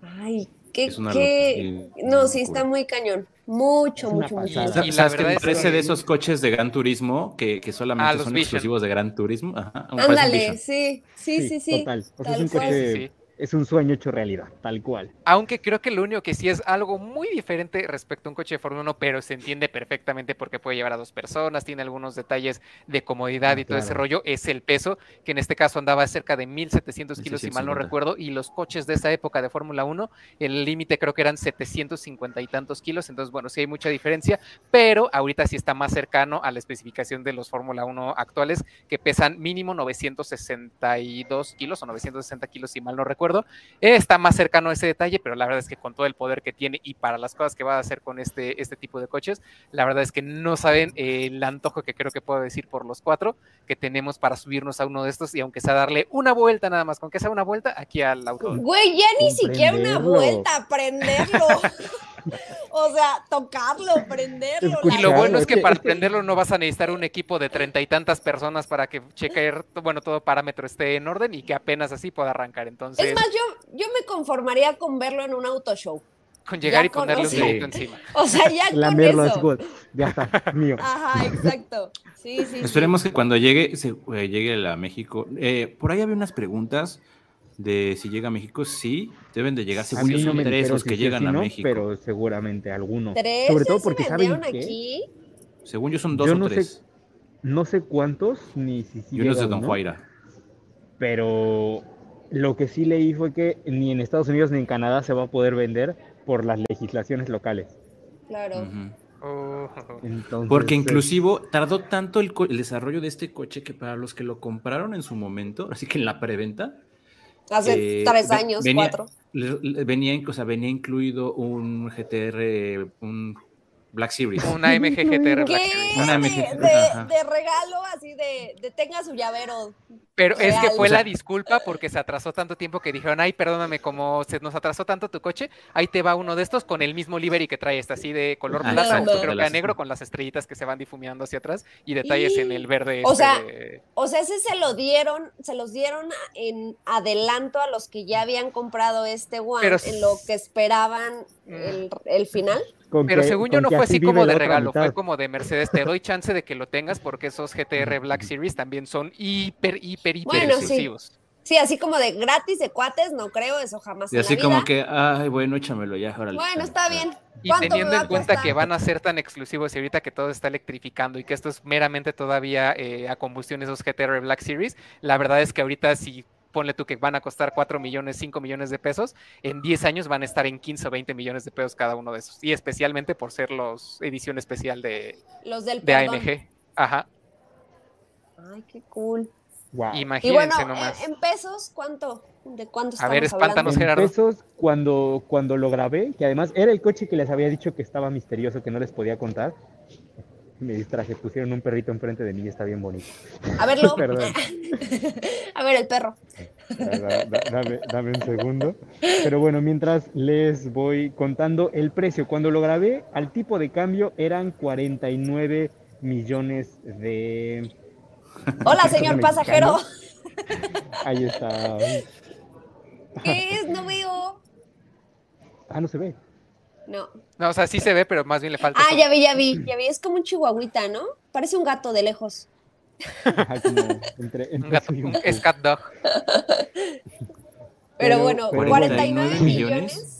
Ay, qué, Es una qué- No, sí, está muy cañón. Mucho, mucho, mucho. pasada. mucho. Y la ¿Sabes qué verdad me parece que- de esos coches de Gran Turismo que, que solamente Ah, son Vision. exclusivos de Gran Turismo? Ándale, sí, sí, sí, sí. Total, o sea, tal es un cual. coche, Sí, sí. Es un sueño hecho realidad, tal cual. Aunque creo que lo único que sí es algo muy diferente respecto a un coche de Fórmula 1, pero se entiende perfectamente porque puede llevar a dos personas, tiene algunos detalles de comodidad Ah, y todo ese rollo, es el peso, que en este caso andaba cerca de 1700 kilos, si mal no 1750. recuerdo, y los coches de esa época de Fórmula 1, el límite creo que eran 750 y tantos kilos, entonces bueno, sí hay mucha diferencia, pero ahorita sí está más cercano a la especificación de los Fórmula 1 actuales, que pesan mínimo 962 kilos o 960 kilos, si mal no recuerdo, está más cercano a ese detalle, pero la verdad es que con todo el poder que tiene y para las cosas que va a hacer con este, este tipo de coches, la verdad es que no saben el antojo que creo que puedo decir por los cuatro que tenemos para subirnos a uno de estos y aunque sea darle una vuelta nada más, con que sea una vuelta aquí al auto. Güey, ya ni siquiera una vuelta, prenderlo. o sea, tocarlo, prenderlo. Y lo bueno es es que para es prenderlo no vas a necesitar un equipo de treinta y tantas personas para que cheque, bueno, todo parámetro esté en orden y que apenas así pueda arrancar. Entonces, Es más, yo, yo me conformaría con verlo en un auto show. con llegar ya y ponerle un dedito encima. O sea, ya con Lamerlo así eso. como, ya está, mío. Ajá, exacto. Sí, sí. sí. Esperemos que cuando llegue, se, eh, llegue a México. eh, por ahí había unas preguntas de si llega a México. Sí, deben de llegar. A Según yo no son tres los que llegan si a no, México. pero seguramente alguno. Tres Sobre todo porque saben aquí. Según yo son dos Yo o no sé tres. No sé cuántos ni si sí y uno es de llega Don Juaira. Pero lo que sí leí fue que ni en Estados Unidos ni en Canadá se va a poder vender por las legislaciones locales. Claro. Oh. Entonces, Porque eh, inclusivo tardó tanto el desarrollo de este coche que para los que lo compraron en su momento, así que en la preventa, Hace eh, tres años, venía- cuatro. venía, o sea, venía incluido un GTR, un Black Series. Una MG GTR ¿Qué? Black Series. Una De, MG. de- Ajá. de regalo, así de, de tenga su llavero. Pero es que fue O sea- la disculpa porque se atrasó tanto tiempo que dijeron, ay, perdóname, como se nos atrasó tanto tu coche, ahí te va uno de estos con el mismo livery que trae este, así de color Ah, plata, creo que a negro con las estrellitas que se van difuminando hacia atrás y detalles en el verde. O este sea, de- O sea, ese se lo dieron, se los dieron en adelanto a los que ya habían comprado este One, Pero en lo que esperaban Mm. el, el final. con Pero que- según yo no fue así como de regalo, fue como de Mercedes, te doy chance de que lo tengas porque esos GTR Black Series también son hiper, hiper, hiper Bueno, sí. exclusivos. Sí, así como de gratis de cuates, no creo, eso jamás Y en así como que, ay, bueno, échamelo ya, órale. Bueno, está bien. Y ¿Cuánto me teniendo en cuenta costar? que van a ser tan exclusivos y ahorita que todo está electrificando y que esto es meramente todavía eh, a combustión esos GTR Black Series, la verdad es que ahorita si ponle tú que van a costar 4 millones, 5 millones de pesos, en 10 años van a estar en 15 o 20 millones de pesos cada uno de esos. Y especialmente por ser los edición especial de, Los del de perdón. AMG. Ajá, Ay, qué cool. Y imagínense bueno, en, nomás. en pesos, ¿cuánto? ¿De cuánto A ver, hablando? espántanos, En Gerardo. pesos, cuando, cuando lo grabé, que además era el coche que les había dicho que estaba misterioso, que no les podía contar, Me distraje, pusieron un perrito enfrente de mí y está bien bonito. A verlo. Perdón. A ver el perro. Da- da- Dame, dame un segundo. Pero bueno, mientras les voy contando el precio. Cuando lo grabé, al tipo de cambio eran 49 millones de... Hola, señor pasajero. Ahí está. ¿Qué es? No veo. Ah, no se ve. No. No, o sea, sí se ve, pero más bien le falta. Ah, ya vi, ya vi, ya vi. Es como un chihuahuita, ¿no? Parece un gato de lejos. Ajá, como entre, Un gato, y un es cat dog. Pero, Pero- bueno, pero 49 bueno. millones.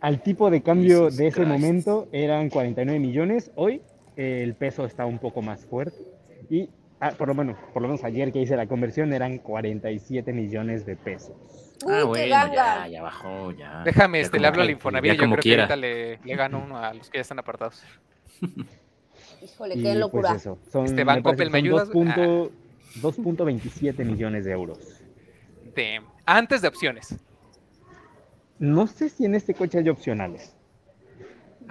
Al tipo de cambio Jesus de ese Christ. momento eran 49 millones. Hoy eh, el peso está un poco más fuerte. Y ah, por lo menos, por lo menos ayer que hice la conversión eran 47 millones de pesos. Uy, ah, qué bueno, ya, ya bajó, ya. Déjame, Ya este, le hablo al Infonavit. Yo como creo quiera. que ahorita le, le gano uno a los que ya están apartados. Híjole, Y qué locura. pues eso, son, Este, me Banco Opel, ¿me son ayudas? 2 punto- 2.27 millones de euros. De- antes de opciones. No sé si en este coche hay opcionales.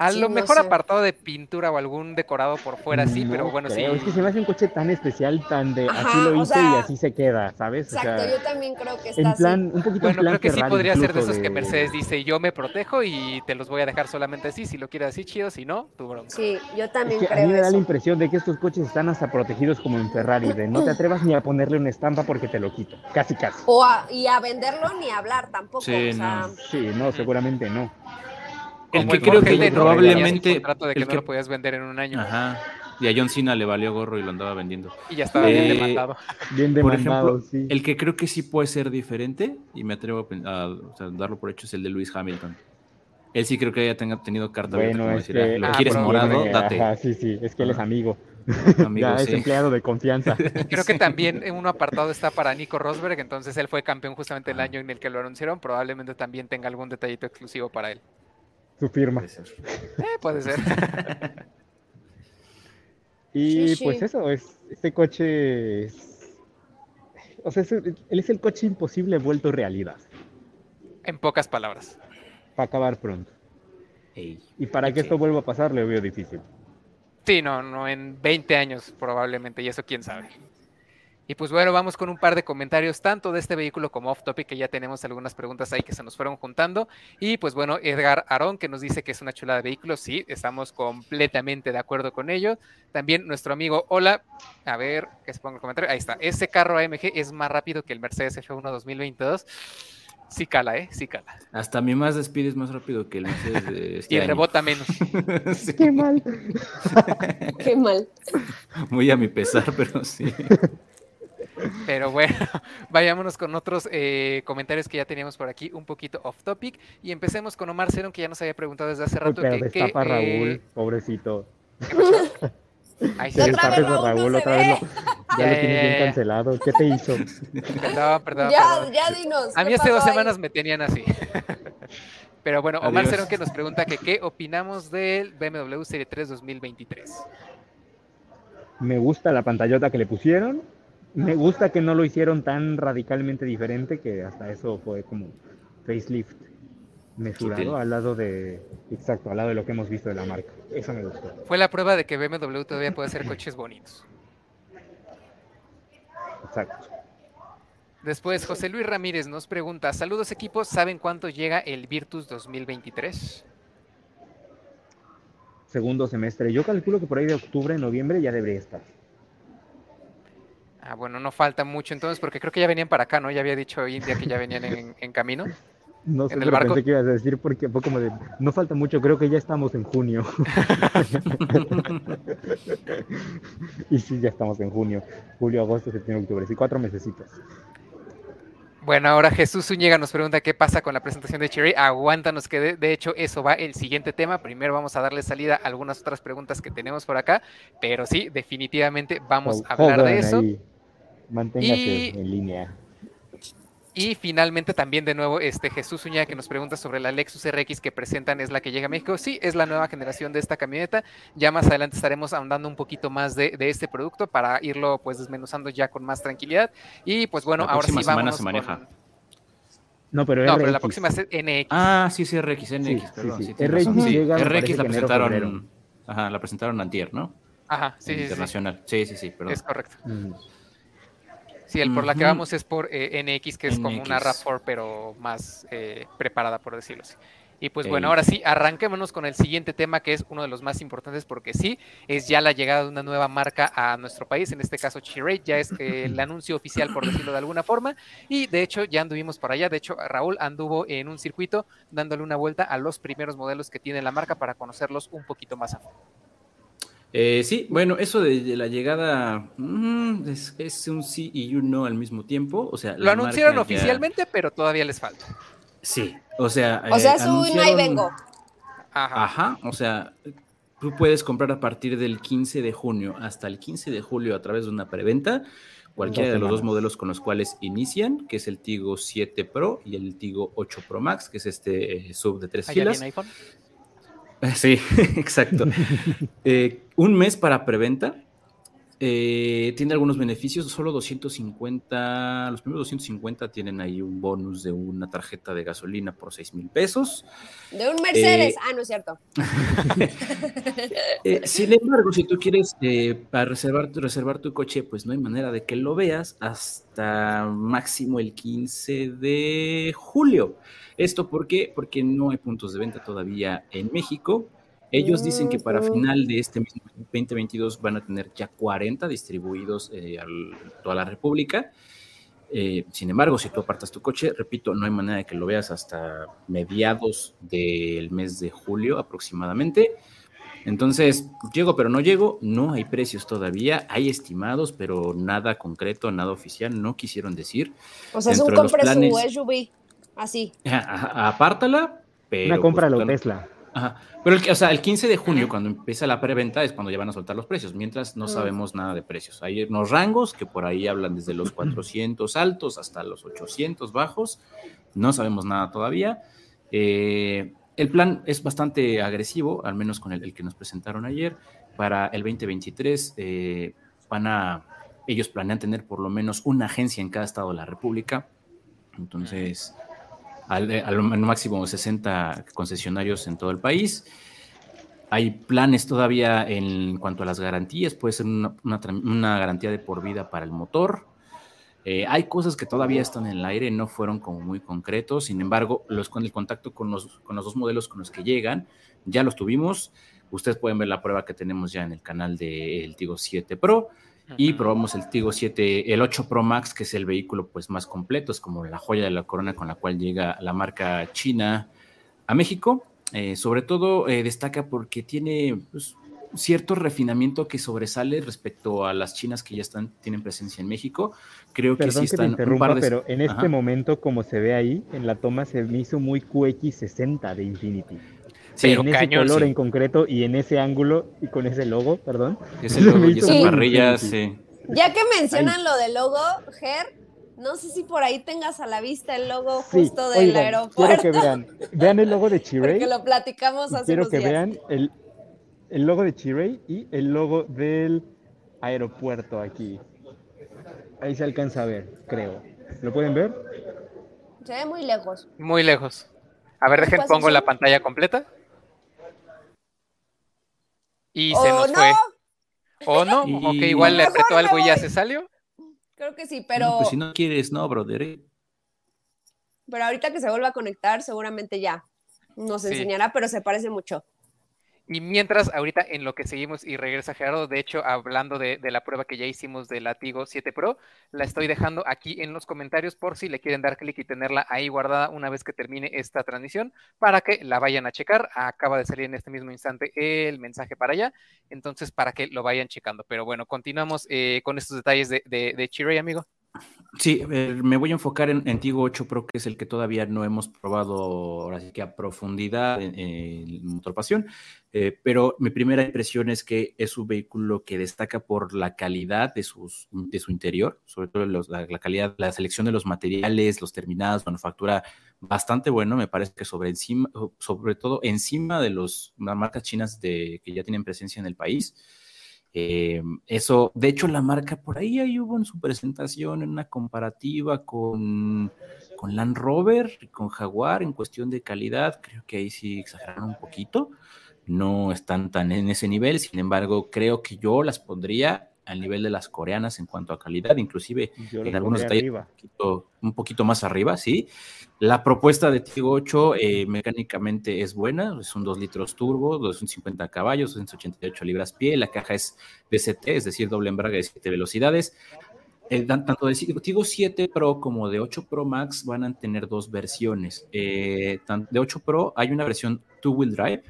A Sí, lo no mejor sé. apartado de pintura o algún decorado por fuera, sí, No pero bueno, sí. creo, Es que se me hace un coche tan especial, tan de Ajá, así lo o hice sea, y así se queda, ¿sabes? O Exacto, sea, yo también creo que está en así. plan, un poquito Bueno, en plan creo que sí podría ser de esos que de- Mercedes dice, yo me protejo y te los voy a dejar solamente así, si lo quieres así, chido, si no, tu bronca. Sí, yo Es también que a mí creo me da eso. la impresión de que estos coches están hasta protegidos como en Ferrari, de no te atrevas ni a ponerle una estampa porque te lo quito. Casi, casi. O a- y a venderlo ni a hablar tampoco. Sí, o sea, no. Sí, no, seguramente no. El que el creo que probablemente- contrato de que el no que- lo podías vender en un año Ajá. Y a John Cena le valió gorro y lo andaba vendiendo. y ya estaba bien Eh, demandado. Bien Por demandado, ejemplo, sí. el que creo que sí puede ser diferente, y me atrevo a, a, darlo por hecho, es el de Lewis Hamilton. Él sí creo que haya tenga tenido carta abierta, Bueno, como es decir, ah, que... ¿lo Ah, quieres morado? Date. Ajá, sí, sí, es que él es amigo. Amigo, ya es empleado de confianza. Y creo que también en un apartado está para Nico Rosberg, entonces él fue campeón justamente el año en el que lo anunciaron, probablemente también tenga algún detallito exclusivo para él. Su firma. Puede ser. Eh, puede ser. Y Sí, sí. pues eso, es, este coche es... O sea, es- él es el coche imposible vuelto realidad. en pocas palabras. Para acabar pronto. Ey. Y para que Sí. esto vuelva a pasar, lo veo difícil. Sí, no, no, en 20 años probablemente, y eso quién sabe. Y pues bueno, vamos con un par de comentarios, tanto de este vehículo como off topic, que ya tenemos algunas preguntas ahí que se nos fueron juntando. Y pues bueno, Edgar Arón, que nos dice que es una chulada de vehículo, sí, estamos completamente de acuerdo con ello. También nuestro amigo Hola, a ver, que se ponga el comentario, ahí está, ese carro AMG es más rápido que el Mercedes F1 2022. Sí cala, ¿eh? Sí cala. Hasta mi más despide es más rápido que el Mercedes de este Y año. rebota menos. Sí, Qué mal. qué mal. Muy a mi pesar, pero sí. Pero bueno, vayámonos con otros eh, comentarios que ya teníamos por aquí, un poquito off topic. Y empecemos con Omar Cerón, que ya nos había preguntado desde hace rato. Pero que, que, destapa Raúl, eh, pobrecito. Ay, sí, Otra vez Raúl, no otra vez ve. lo, ya lo tienes bien Ya. cancelado. ¿Qué te hizo? perdón, perdón, Ya, perdón. ya dinos. A ¿qué mí hace dos ahí? semanas me tenían así. Pero bueno, Omar Adiós. Cerón que nos pregunta que qué opinamos del BMW Serie 3 2023. Me gusta la pantallota que le pusieron. Me gusta que no lo hicieron tan radicalmente diferente que hasta eso fue como facelift mesurado Sutil. al lado de, exacto, al lado de lo que hemos visto de la marca. Eso me gustó. Fue la prueba de que BMW todavía puede hacer coches bonitos. Exacto. Después, José Luis Ramírez nos pregunta, saludos equipos, ¿saben cuánto llega el Virtus 2023? Segundo semestre. Yo calculo que por ahí de octubre, noviembre ya debería estar. Ah, bueno, no falta mucho entonces, porque creo que ya venían para acá, ¿no? Ya había dicho India que ya venían en, en camino. No sé, ¿En el pero barco? pensé que ibas a decir porque fue como de, no falta mucho, creo que ya estamos en junio. y sí, ya estamos en junio. Julio, agosto, septiembre, octubre. Sí, cuatro mesecitos. Bueno, ahora Jesús Zúñiga nos pregunta qué pasa con la presentación de Cherry. Aguántanos que de, de hecho eso va el siguiente tema. Primero vamos a darle salida a algunas otras preguntas que tenemos por acá, pero sí, definitivamente vamos a hablar de eso. ahí. Manténgase Y- en línea. Y finalmente también de nuevo este Jesús Uña que nos pregunta sobre la Lexus RX que presentan es la que llega a México. Sí, es la nueva generación de esta camioneta. Ya más adelante estaremos ahondando un poquito más de, de este producto para irlo pues desmenuzando ya con más tranquilidad. Y pues bueno, La ahora sí próxima semana vamos se maneja. con- No, pero No, pero la próxima es NX. Ah, sí, sí, RX, NX, Sí, perdón. sí, Sí. RX Sí, llega, me RX parece la enero, presentaron, ajá, la presentaron antier, ¿no? Ajá, sí, sí, internacional. Sí. sí, sí, perdón. Es correcto. Mm. Sí, el por la que vamos es por eh, NX, que es como una NX. RAV4, pero más eh, preparada, por decirlo así. Y pues bueno, ahora sí, arranquémonos con el siguiente tema, que es uno de los más importantes, porque sí, es ya la llegada de una nueva marca a nuestro país, en este caso Chirate, ya es el anuncio oficial, por decirlo de alguna forma, y de hecho ya anduvimos por allá, de hecho Raúl anduvo en un circuito dándole una vuelta a los primeros modelos que tiene la marca para conocerlos un poquito más a fondo. Eh, sí, bueno, eso de, de la llegada mm, es, es un sí y un no al mismo tiempo. O sea, Lo anunciaron ya- oficialmente, pero todavía les falta. Sí, o sea. O eh, sea, es un ahí anunciaron- vengo. Ajá. Ajá, o sea, tú puedes comprar a partir del 15 de junio hasta el 15 de julio a través de una preventa cualquiera de los dos modelos con los cuales inician, que es el Tigo 7 Pro y el Tigo 8 Pro Max, que es este eh, sub de tres ¿Allá filas. viene iPhone? Sí, exacto. Eh, un mes para preventa. Eh, tiene algunos beneficios, solo 250, los primeros 250 tienen ahí un bonus de una tarjeta de gasolina por 6 mil pesos. De un Mercedes. Eh, ah, no es cierto. Eh, sin embargo, si tú quieres para reservar, reservar tu coche, pues no hay manera de que lo veas hasta máximo el 15 de julio. ¿Esto por qué? Porque no hay puntos de venta todavía en México. Ellos dicen que para final de este mismo 2022 van a tener ya 40 distribuidos eh, a toda la República. Eh, sin embargo, si tú apartas tu coche, repito, no hay manera de que lo veas hasta mediados del mes de julio aproximadamente. Entonces, llego pero no llego, no hay precios todavía, hay estimados, pero nada concreto, nada oficial, no quisieron decir. O sea, es un compre su SUV. Así. Apártala, pero... Una compra pues, lo Tesla. Ajá. Pero el, que- o sea, el 15 de junio, Ajá. cuando empieza la preventa, es cuando ya van a soltar los precios. Mientras no sabemos nada de precios. Hay unos rangos que por ahí hablan desde los 400 altos hasta los 800 bajos. No sabemos nada todavía. Eh, el plan es bastante agresivo, al menos con el, el que nos presentaron ayer. Para el 2023 eh, van a, ellos planean tener por lo menos una agencia en cada estado de la República. Entonces, al, al máximo 60 concesionarios en todo el país. Hay planes todavía en cuanto a las garantías, puede ser una, garantía de por vida para el motor. Eh, hay cosas que todavía están en el aire, no fueron como muy concretos, sin embargo, los, con el contacto con los, con los dos modelos con los que llegan, ya los tuvimos. Ustedes pueden ver la prueba que tenemos ya en el canal del Tigo 7 Pro y probamos el Tigo 7, el 8 Pro Max, que es el vehículo pues más completo, es como la joya de la corona con la cual llega la marca china a México. Eh, sobre todo eh, destaca porque tiene pues, cierto refinamiento que sobresale respecto a las chinas que ya están, tienen presencia en México. Creo que sí que te están un par de... pero en este Ajá. momento, como se ve ahí, en la toma se me hizo muy QX60 de Infinity. Sí, Pero en ese cañón, color sí. en concreto y en ese ángulo y con ese logo, perdón. ese logo y hizo esa muy parrilla, Infinity. sí. Ya que mencionan lo del logo, Ger, no sé si por ahí tengas a la vista el logo Sí, justo del oigan, aeropuerto, quiero que vean, vean el logo de Chiray. porque lo platicamos hace Quiero unos que días. vean el, el logo de Chiray y el logo del aeropuerto aquí. Ahí se alcanza a ver, creo. ¿Lo pueden ver? Se ve muy lejos. Muy lejos. A ver, dejen, pasa pongo la pantalla completa. Y se ¡Oh, nos no! fue. ¿O no? Y- Ok, igual le apretó algo y ya se salió. Creo que sí, pero, No, pues si no quieres, no, brother. eh. pero ahorita que se vuelva a conectar, seguramente ya nos Sí. enseñará, pero se parece mucho. Y mientras, ahorita en lo que seguimos y regresa Gerardo, de hecho, hablando de, la prueba que ya hicimos de Latigo 7 Pro, la estoy dejando aquí en los comentarios por si le quieren dar clic y tenerla ahí guardada una vez que termine esta transmisión, para que la vayan a checar. Acaba de salir en este mismo instante el mensaje para allá, entonces para que lo vayan checando. Pero bueno, continuamos eh, con estos detalles de, de, amigo. Sí, eh, me voy a enfocar en, en Tigo 8 Pro, que es el que todavía no hemos probado ahora que a profundidad en, Motor Pasión, eh, pero mi primera impresión es que es un vehículo que destaca por la calidad de, sus, de su interior, sobre todo la, calidad, la selección de los materiales, los terminados, manufactura bastante bueno, me parece que sobre, encima, sobre todo encima de las marcas chinas de, que ya tienen presencia en el país. Eh, eso, de hecho, la marca por ahí, ahí hubo en su presentación, en una comparativa con, con Land Rover y con Jaguar en cuestión de calidad, creo que ahí sí exageraron un poquito. No están tan en ese nivel, sin embargo, creo que yo las pondría al nivel de las coreanas en cuanto a calidad, inclusive en algunos detalles un poquito, más arriba, sí. La propuesta de Tigo 8 eh, mecánicamente es buena, es un 2 litros turbo, 250 caballos, 288 libras pie, la caja es DCT, es decir, doble embrague de 7 velocidades. Eh, tanto de Tigo 7 Pro como de 8 Pro Max van a tener dos versiones. Eh, de 8 Pro hay una versión two-wheel drive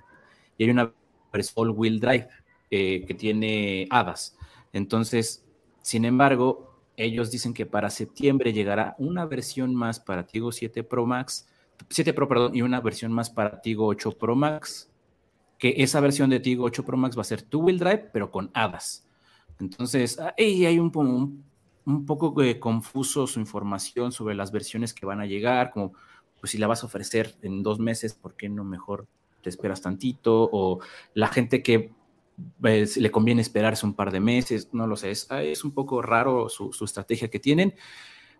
y hay una versión all-wheel drive que tiene hadas. Entonces, sin embargo, ellos dicen que para septiembre llegará una versión más para Tigo 7 Pro Max, 7 Pro, perdón, y una versión más para Tigo 8 Pro Max, que esa versión de Tigo 8 Pro Max va a ser two-wheel drive, pero con hadas. Entonces, ahí hay un, un, un poco confuso su información sobre las versiones que van a llegar, como pues si la vas a ofrecer en dos meses, ¿por qué no mejor te esperas tantito? O la gente que pues, le conviene esperarse un par de meses, no lo sé, es, ah, un poco raro su, estrategia que tienen.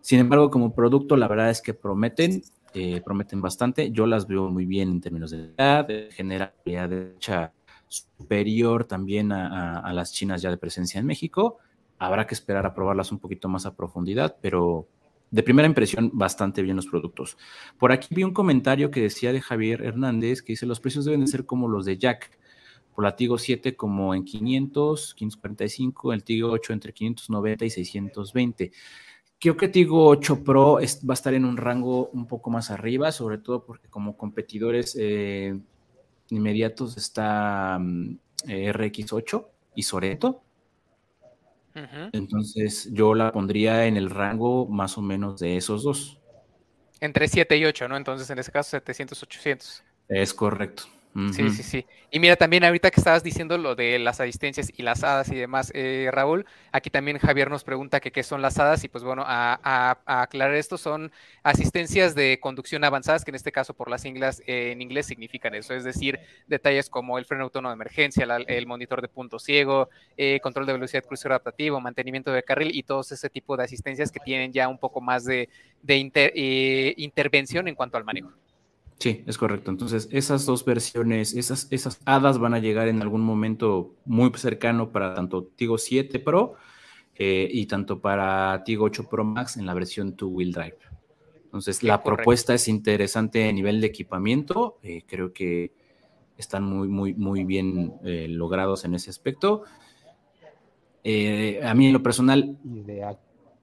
Sin embargo, como producto, la verdad es que prometen, eh, prometen bastante. Yo las veo muy bien en términos de edad, generalidad de hecha superior también a, las chinas ya de presencia en México. Habrá que esperar a probarlas un poquito más a profundidad, pero de primera impresión, bastante bien los productos. Por aquí vi un comentario que decía de Javier Hernández que dice: Los precios deben de ser como los de Jack por la Tigo 7 como en 500, 545, el Tigo 8 entre 590 y 620. Creo que Tigo 8 Pro va a estar en un rango un poco más arriba, sobre todo porque como competidores eh, inmediatos está mm, eh, RX8 y Soreto. Entonces yo la pondría en el rango más o menos de esos dos. Entre 7 y 8, ¿no? Entonces en ese caso 700, 800. Es correcto. Sí, sí, sí. Y mira, también ahorita que estabas diciendo lo de las asistencias y las hadas y demás, eh, Raúl, aquí también Javier nos pregunta que qué son las hadas y pues bueno, a, aclarar esto, son asistencias de conducción avanzadas que en este caso por las siglas en inglés significan eso, es decir, detalles como el freno autónomo de emergencia, el monitor de punto ciego, eh, control de velocidad crucero adaptativo, mantenimiento de carril y todo ese tipo de asistencias que tienen ya un poco más de, eh, intervención en cuanto al manejo. Sí, es correcto. Entonces, esas dos versiones, esas, esas hadas van a llegar en algún momento muy cercano para tanto Tigo 7 Pro eh, y tanto para Tigo 8 Pro Max en la versión Two Wheel Drive. Entonces, la propuesta es interesante a nivel de equipamiento. Eh, creo que están muy, muy, muy bien eh, logrados en ese aspecto. a mí, en lo personal,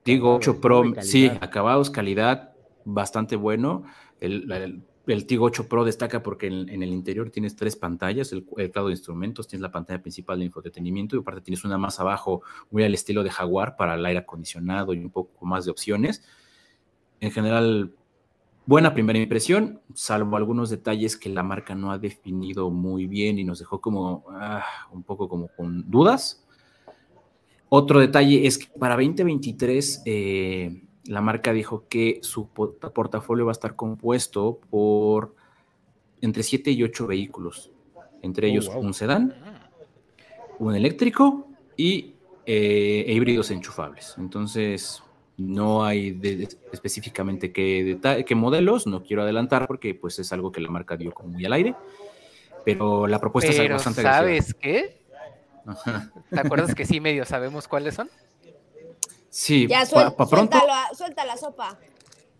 Tigo 8 Pro, sí, acabados, calidad, bastante bueno. el, el Tigo 8 Pro destaca porque en, el interior tienes tres pantallas, el, el de instrumentos, tienes la pantalla principal de infodetenimiento y aparte tienes una más abajo, muy al estilo de Jaguar para el aire acondicionado y un poco más de opciones. En general, buena primera impresión, salvo algunos detalles que la marca no ha definido muy bien y nos dejó como ah, un poco como con dudas. Otro detalle es que para 2023 eh, la marca dijo que su portafolio va a estar compuesto por entre 7 y 8 vehículos, entre oh, ellos un sedán, un eléctrico y eh, e híbridos enchufables. Entonces, no hay específicamente qué, qué, modelos, no quiero adelantar porque pues es algo que la marca dio como muy al aire, pero la propuesta es bastante ¿Sabes qué? ¿Te acuerdas que sí medio sabemos cuáles son? Sí, ya, para pronto. Suelta la sopa.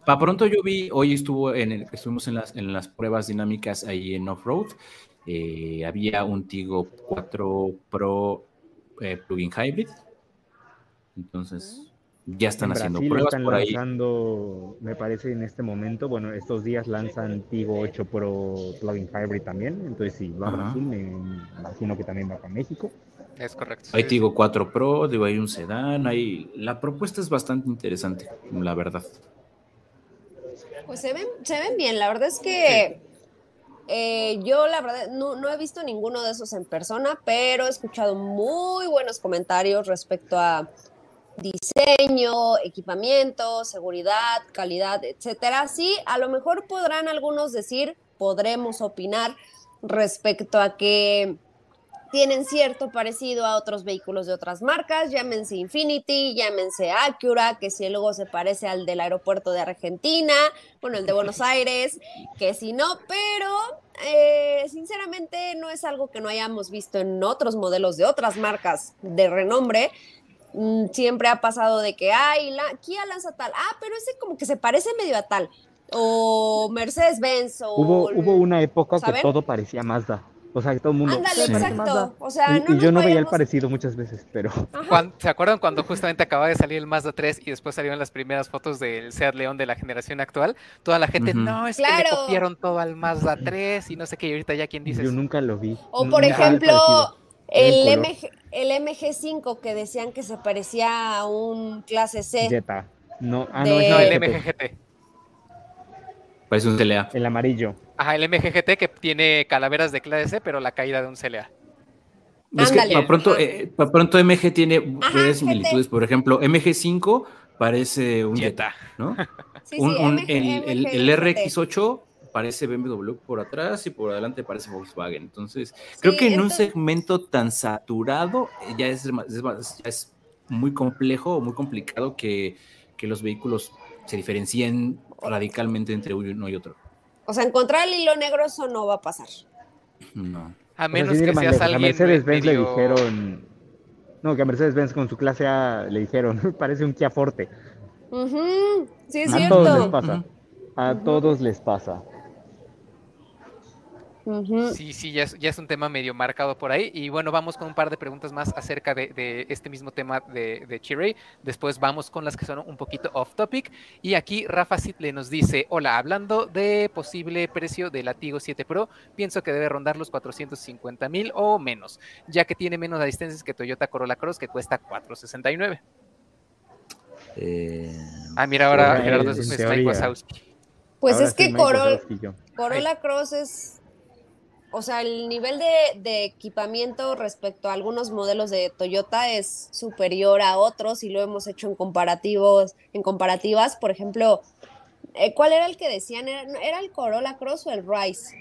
Para pronto yo vi, hoy estuvo en el, estuvimos en las, en las pruebas dinámicas ahí en Off-Road. Eh, había un Tigo 4 Pro eh, plugin hybrid. Entonces, ya están haciendo pruebas están por lanzando, Me parece en este momento, bueno, estos días lanzan Tigo 8 Pro plugin hybrid también. Entonces, si va a Brasil, me imagino que también va para México. Es correcto. Hay Tigo 4 Pro, digo, hay un sedán, hay... la propuesta es bastante interesante, la verdad. Pues se ven, se ven bien, la verdad es que eh, yo la verdad no, no, he visto ninguno de esos en persona, pero he escuchado muy buenos comentarios respecto a diseño, equipamiento, seguridad, calidad, etcétera. Sí, a lo mejor podrán algunos decir, podremos opinar respecto a que tienen cierto parecido a otros vehículos de otras marcas, llámense Infinity, llámense Acura, que si luego se parece al del aeropuerto de Argentina, bueno, el de Buenos Aires, que si no, pero eh, sinceramente no es algo que no hayamos visto en otros modelos de otras marcas de renombre. Mm, siempre ha pasado de que, ay, la, Kia lanza tal, ah, pero ese como que se parece medio a tal, o Mercedes-Benz, o... Hubo, hubo una época que todo parecía Mazda. O sea, que todo el mundo. Ándale, exacto. O sea, y, yo no veía el parecido muchas veces, pero. ¿Se acuerdan cuando justamente acaba de salir el Mazda 3 y después salieron las primeras fotos del Seat León de la generación actual? Toda la gente, no, es que le copiaron todo al Mazda 3 y no sé qué, y ahorita ya quien dice. Yo nunca lo vi. O por ejemplo, el, MG, el MG5 que decían que se parecía a un clase C. Jetta. No, ah, no, no, el MGGT. Parece un CLA. El amarillo. Ajá, el MGGT que tiene calaveras de clase C, pero la caída de un CLA. Es que para pronto, eh, pronto MG tiene varias similitudes. Por ejemplo, MG5 parece un Jetta, ¿no? Sí, sí, el, el, RX8 parece BMW por atrás y por adelante parece Volkswagen. Entonces, creo que en un segmento tan saturado eh, ya es, es, muy complejo o muy complicado que, que los vehículos se diferencien radicalmente entre uno y otro. O sea, encontrar el hilo negro eso no va a pasar. No. A menos que seas alguien A Mercedes-Benz le dijeron... No, que a Mercedes-Benz con su clase A le dijeron, parece un Kia Forte. Sí, es a cierto. Todos les pasa. A todos les pasa. Sí, sí, ya es, un tema medio marcado por ahí. Y bueno, vamos con un par de preguntas más acerca de, este mismo tema de, de Después vamos con las que son un poquito off topic. Y aquí Rafa Sitle nos dice: Hola, hablando de posible precio del Latigo 7 Pro, pienso que debe rondar los 450 mil o menos, ya que tiene menos asistencias que Toyota Corolla Cross, que cuesta 469. Eh, ah, mira, ahora Gerardo es Pues es que Corolla Cross es o sea, el nivel de, equipamiento respecto a algunos modelos de Toyota es superior a otros y lo hemos hecho en comparativos, en comparativas. Por ejemplo, eh, ¿cuál era el que decían? ¿Era, el Corolla Cross o el Rise?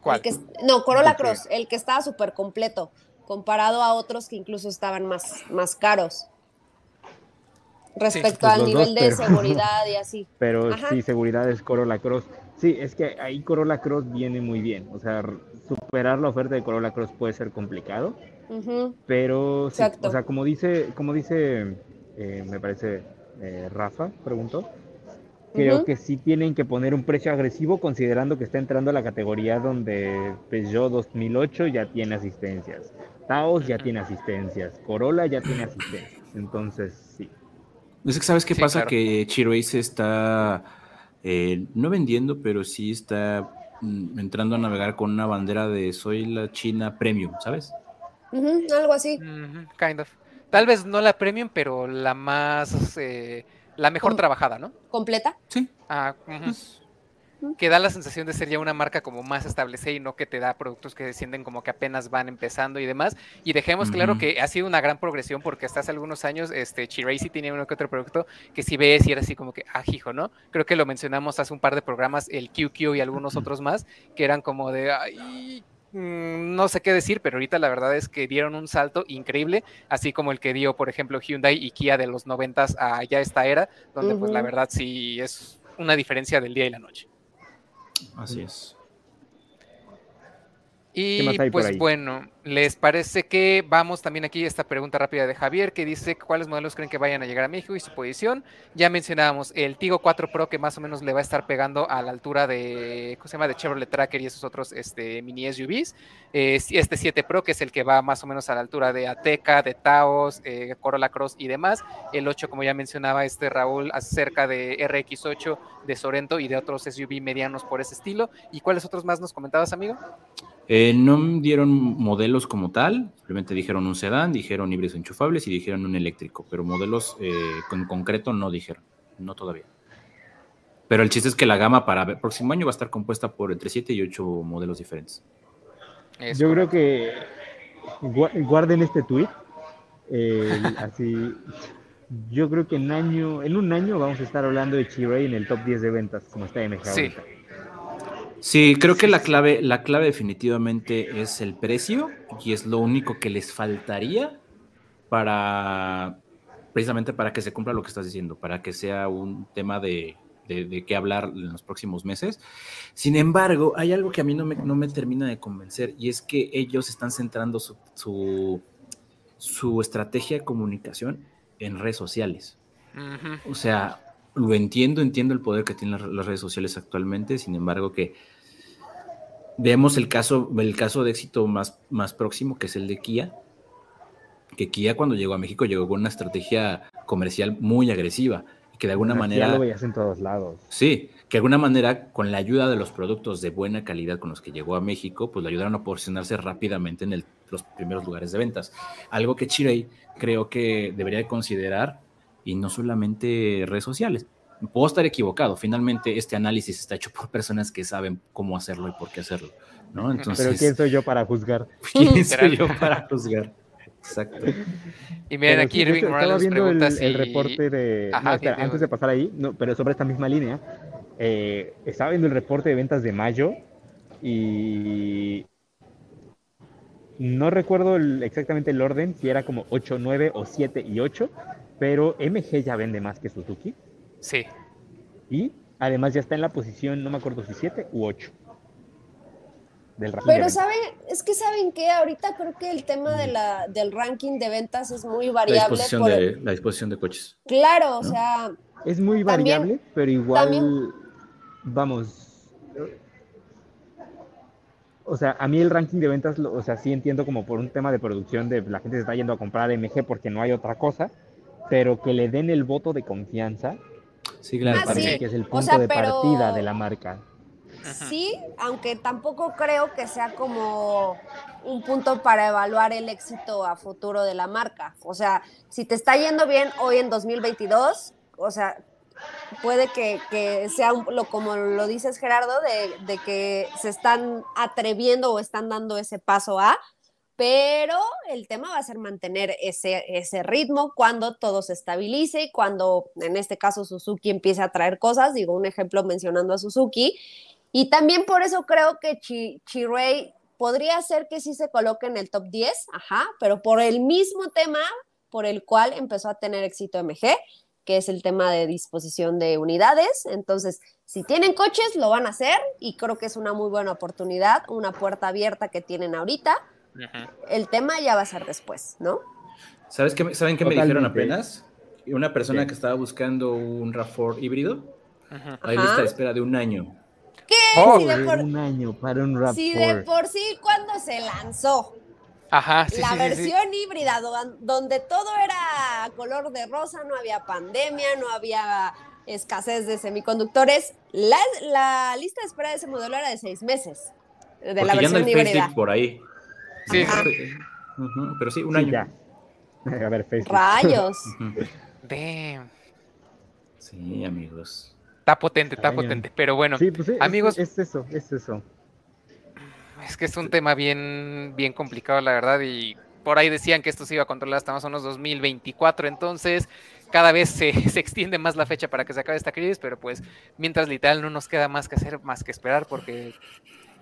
¿Cuál? no, Corolla Cross, el que estaba súper completo, comparado a otros que incluso estaban más, más caros. Respecto pues al nivel de seguridad y así. Pero sí, seguridad es Corolla Cross. Sí, es que ahí Corolla Cross viene muy bien. O sea, superar la oferta de Corolla Cross puede ser complicado. Pero, sí, o sea, como dice, como dice, eh, me parece, eh, Rafa, preguntó, creo que sí tienen que poner un precio agresivo considerando que está entrando a la categoría donde Peugeot 2008 ya tiene asistencias, Taos ya tiene asistencias, Corolla ya tiene asistencias. Entonces, sí. Es que sabes qué pasa que Chiroace está eh, no vendiendo, pero sí está mm, entrando a navegar con una bandera de soy la China Premium, ¿sabes? algo así. kind of. Tal vez no la Premium, pero la más, eh, la mejor trabajada, ¿no? ¿Completa? Sí. Ah, que da la sensación de ser ya una marca como más establecida y no que te da productos que se sienten como que apenas van empezando y demás. Y dejemos claro que ha sido una gran progresión porque hasta hace algunos años este Chiracy tenía uno que otro producto que si ves y era así como que ajijo, ah, ¿no? Creo que lo mencionamos hace un par de programas, el QQ y algunos otros más, que eran como de, ay, mm, no sé qué decir, pero ahorita la verdad es que dieron un salto increíble, así como el que dio, por ejemplo, Hyundai y Kia de los noventas a ya esta era, donde pues la verdad sí es una diferencia del día y la noche. Así es. Y pues bueno, ¿Les parece que vamos también aquí esta pregunta rápida de Javier que dice cuáles modelos creen que vayan a llegar a México y su posición? Ya mencionábamos el Tigo 4 Pro que más o menos le va a estar pegando a la altura de, ¿cómo se llama? De Chevrolet Tracker y esos otros este, mini SUVs. este 7 Pro que es el que va más o menos a la altura de Ateca, de Taos, eh, Corolla Cross y demás. El 8 como ya mencionaba este Raúl acerca de RX8, de Sorento y de otros SUV medianos por ese estilo. ¿Y cuáles otros más nos comentabas amigo? Eh, no dieron modelos como tal, simplemente dijeron un sedán, dijeron híbridos enchufables y dijeron un eléctrico, pero modelos eh, en concreto no dijeron, no todavía. Pero el chiste es que la gama para el próximo año va a estar compuesta por entre 7 y 8 modelos diferentes. Yo creo que guarden este tweet. así, yo creo que en año, en un año vamos a estar hablando de Chiray en el top 10 de ventas, como está MG sí. Sí, creo que la clave, la clave definitivamente es el precio y es lo único que les faltaría para precisamente para que se cumpla lo que estás diciendo, para que sea un tema de, de, qué hablar en los próximos meses. Sin embargo, hay algo que a mí no me, no me termina de convencer y es que ellos están centrando su, su, su estrategia de comunicación en redes sociales. O sea, lo entiendo, entiendo el poder que tienen las, redes sociales actualmente, sin embargo que vemos el caso, el caso de éxito más, más próximo, que es el de Kia, que Kia cuando llegó a México llegó con una estrategia comercial muy agresiva y que de alguna manera... lo veías en todos lados. Sí, que de alguna manera con la ayuda de los productos de buena calidad con los que llegó a México, pues le ayudaron a posicionarse rápidamente en los primeros lugares de ventas. Algo que Chirei creo que debería considerar y no solamente redes sociales. Puedo estar equivocado, finalmente este análisis está hecho por personas que saben cómo hacerlo y por qué hacerlo, ¿no? Entonces, Pero ¿quién soy yo para juzgar? ¿Quién soy yo para juzgar? Exacto. Y miren, aquí Irving Morales viendo el, reporte de... antes de pasar ahí, no, pero sobre esta misma línea, eh, estaba viendo el reporte de ventas de mayo y no recuerdo exactamente el orden, si era como 8, 9 o 7 y 8, pero MG ya vende más que Suzuki. Sí. Y además ya está en la posición, no me acuerdo si 7 u 8. Del Pero saben, es que saben que ahorita creo que el tema de la, del ranking de ventas es muy variable. La disposición, de, la disposición de coches. Claro, o sea. Es muy variable, pero igual, vamos, o sea, a mí el ranking de ventas, o sea, sí entiendo como por un tema de producción, de la gente se está yendo a comprar MG porque no hay otra cosa, pero que le den el voto de confianza, sí, claro, ah, que es el punto de partida de la marca. Sí, aunque tampoco creo que sea como un punto para evaluar el éxito a futuro de la marca. O sea, si te está yendo bien hoy en 2022, o sea, puede que, sea lo, como lo dices Gerardo, de, que se están atreviendo o están dando ese paso a, pero el tema va a ser mantener ese, ese ritmo cuando todo se estabilice y cuando en este caso Suzuki empiece a traer cosas, digo un ejemplo mencionando a Suzuki, y también por eso creo que Chirey podría ser que sí se coloque en el top 10, ajá, pero por el mismo tema por el cual empezó a tener éxito MG, que es el tema de disposición de unidades. Entonces, si tienen coches, lo van a hacer y creo que es una muy buena oportunidad, una puerta abierta que tienen ahorita. El tema ya va a ser después, ¿no? ¿Sabes qué, ¿Saben qué me dijeron apenas? Una persona que estaba buscando un RAV4 híbrido, hay lista de espera de un año. ¿Qué? Oh, de por... Un año para un RAV4. Si de por sí cuando se lanzó Ajá, la versión híbrida, donde todo era color de rosa, no había pandemia, no había escasez de semiconductores. La, lista de espera de ese modelo era de seis meses. De la versión híbrida. por ahí. Sí, pero sí, un año. A ver, Facebook. Rayos. Damn. Sí, amigos. Está potente, está potente. Pero bueno, pues amigos. es eso, es eso. Es que es un tema bien, bien complicado, la verdad, y por ahí decían que esto se iba a controlar hasta más o menos 2024, entonces cada vez se, se, extiende más la fecha para que se acabe esta crisis, pero pues mientras literal no nos queda más que hacer, más que esperar, porque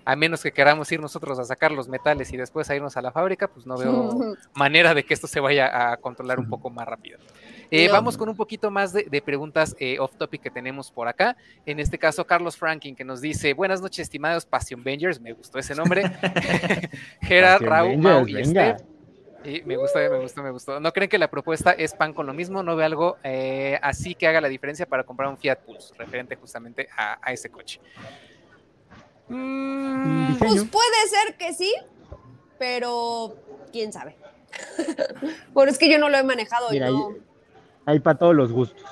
a menos que queramos ir nosotros a sacar los metales y después a irnos a la fábrica, pues no veo manera de que esto se vaya a controlar un poco más rápido. Eh, vamos con un poquito más de, preguntas eh, off topic que tenemos por acá. En este caso, Carlos Franklin, que nos dice: Buenas noches, estimados Passion Bangers. Me gustó ese nombre. Gerard, Raúl, Mau y Steph. Y me gustó, me gustó, me gustó. ¿No creen que la propuesta es pan con lo mismo? ¿No ve algo eh, así que haga la diferencia para comprar un Fiat Pulse, referente justamente a, ese coche? Mm, pues puede ser que sí, pero quién sabe. Bueno, es que yo no lo he manejado. y no... Hay para todos los gustos.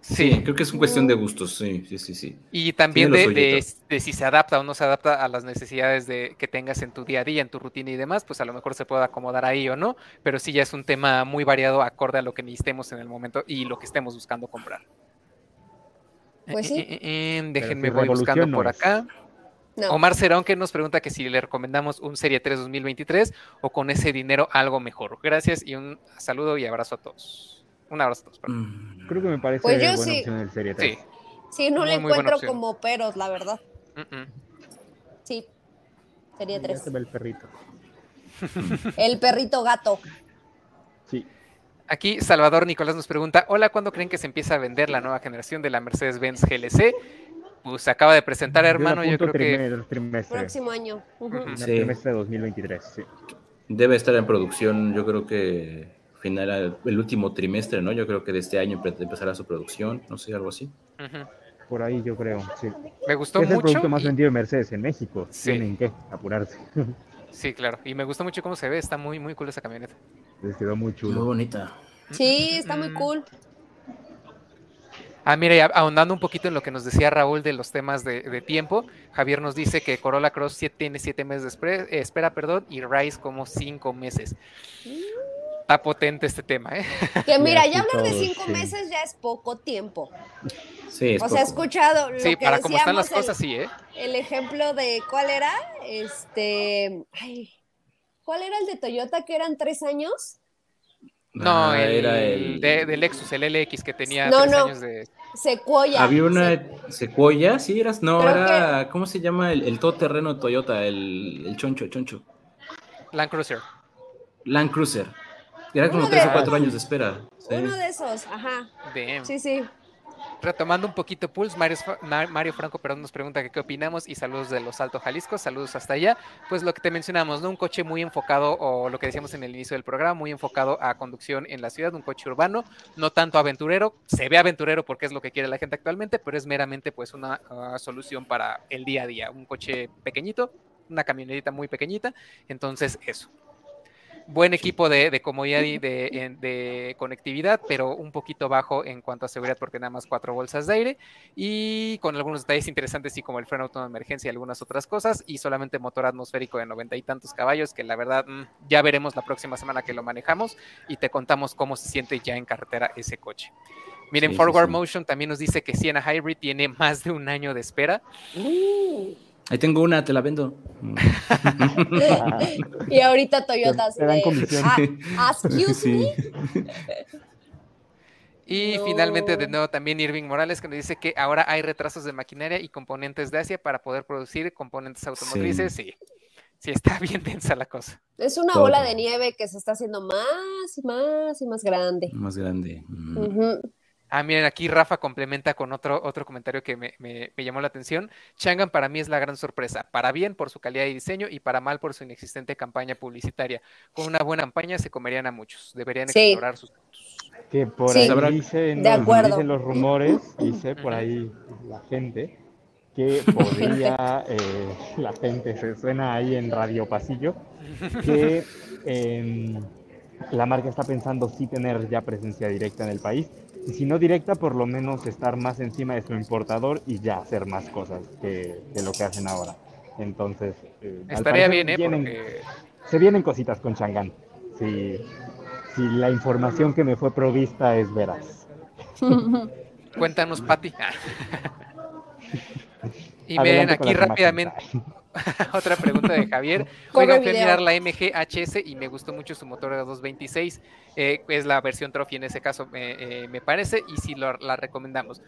Sí, creo que es una cuestión de gustos, sí, sí, sí. sí. Y también de, si se adapta o no se adapta a las necesidades de, que tengas en tu día a día, en tu rutina y demás, pues a lo mejor se puede acomodar ahí o no, pero sí ya es un tema muy variado acorde a lo que necesitemos en el momento y lo que estemos buscando comprar. Pues sí. Eh, eh, eh, déjenme voy buscando por acá. Omar Cerón que nos pregunta que si le recomendamos un Serie 3 2023 o con ese dinero algo mejor. Gracias y un saludo y abrazo a todos. Un abrazo a todos. Mm. Creo que me parece pues buena opción el Serie 3. Sí, sí no le encuentro como peros, la verdad. Sí, sería Ya tres. se ve el perrito. El perrito gato. Sí. Aquí Salvador Nicolás nos pregunta, hola, ¿cuándo creen que se empieza a vender la nueva generación de la Mercedes-Benz GLC? Pues se acaba de presentar, hermano, yo creo que... Trimestre. Próximo año. Sí. trimestre de 2023, sí. Debe estar en producción, yo creo que final el último trimestre, ¿no? Yo creo que de este año empe- empezará su producción, no sé, algo así. Por ahí yo creo, sí. Me gustó Es el mucho. producto más y- vendido de Mercedes en México. Sí. Tienen que apurarse. Sí, claro. Y me gustó mucho cómo se ve, está muy, muy cool esa camioneta. Les quedó muy Muy chulo. bonita. Sí, está muy Mm. cool. Ah, mira, ahondando un poquito en lo que nos decía Raúl de los temas de, de tiempo, Javier nos dice que Corolla Cross siete- tiene siete meses de eh, espera, perdón, y Rise como cinco meses. Está potente este tema, ¿eh? Que mira, ya hablar de cinco sí. meses ya es poco tiempo. Sí, es O sea, he escuchado lo Sí, que para cómo están las decíamos, cosas, el, sí, ¿eh? el ejemplo de cuál era, este, ay, ¿cuál era el de Toyota que eran tres años? No, Ah, el, era el... de, del Lexus, el LX que tenía No, tres no. años de... Sequoia. Había una Se- secuoya, sí, eras, no, Creo era, ¿cómo se llama? El, el todoterreno Toyota, el, el choncho, choncho. Land Cruiser. Land Cruiser. Era como Uno tres de- o cuatro años de espera. sí. Uno de esos, ajá. Damn. Sí, sí. Retomando un poquito Pulse, Mario, Ma- Mario Franco perdón, nos pregunta que qué opinamos y saludos de Los Altos Jalisco, saludos hasta allá. Pues lo que te mencionamos, ¿no? Un coche muy enfocado, o lo que decíamos en el inicio del programa, muy enfocado a conducción en la ciudad, un coche urbano, no tanto aventurero, se ve aventurero porque es lo que quiere la gente actualmente, pero es meramente pues una ah, solución para el día a día, un coche pequeñito, una camionetita muy pequeñita, entonces eso. Buen equipo de, de comodidad y de, de conectividad, pero un poquito bajo en cuanto a seguridad porque nada más cuatro bolsas de aire y con algunos detalles interesantes y como el freno autónomo de emergencia y algunas otras cosas y solamente motor atmosférico de noventa y tantos caballos que la verdad mm, ya veremos la próxima semana que lo manejamos y te contamos cómo se siente ya en carretera ese coche. Miren, Sí, sí, Forward sí. Motion también nos dice que Siena Hybrid tiene más de un año de espera. Uh. Ahí tengo una, te la vendo. Y ahorita Toyota Te- dan comisión. ah, excuse Sí. me. Y No. finalmente, de nuevo, también Irving Morales, que nos dice que ahora hay retrasos de maquinaria y componentes de Asia para poder producir componentes automotrices. Sí, sí, está bien densa la cosa. Es una Todo. bola de nieve que se está haciendo más y más y más grande. Más grande. Mm. Ah, miren, aquí Rafa complementa con otro, otro comentario que me, me- me llamó la atención. Changan para mí es la gran sorpresa. Para bien por su calidad y diseño y para mal por su inexistente campaña publicitaria. Con una buena campaña se comerían a muchos. Deberían Sí. explorar sus puntos. Que por Sí. ahí dicen, De los- acuerdo. dicen los rumores, dice por ahí la gente, que podría, eh, la gente se suena ahí en Radio Pasillo, que em, la marca está pensando sí tener ya presencia directa en el país, y si no directa, por lo menos estar más encima de su importador y ya hacer más cosas que, que lo que hacen ahora. Entonces, eh, Estaría bien, ¿eh? vienen- Porque se vienen cositas con Chang'an. Si, si la información que me fue provista es veraz. cuéntanos, Pati. y miren, aquí rápidamente. Otra pregunta de Javier. Oigan, fui a mirar la MG HS y me gustó mucho su motor de 226. eh, es la versión Trophy en ese caso, eh, eh, me parece, y sí lo- la recomendamos.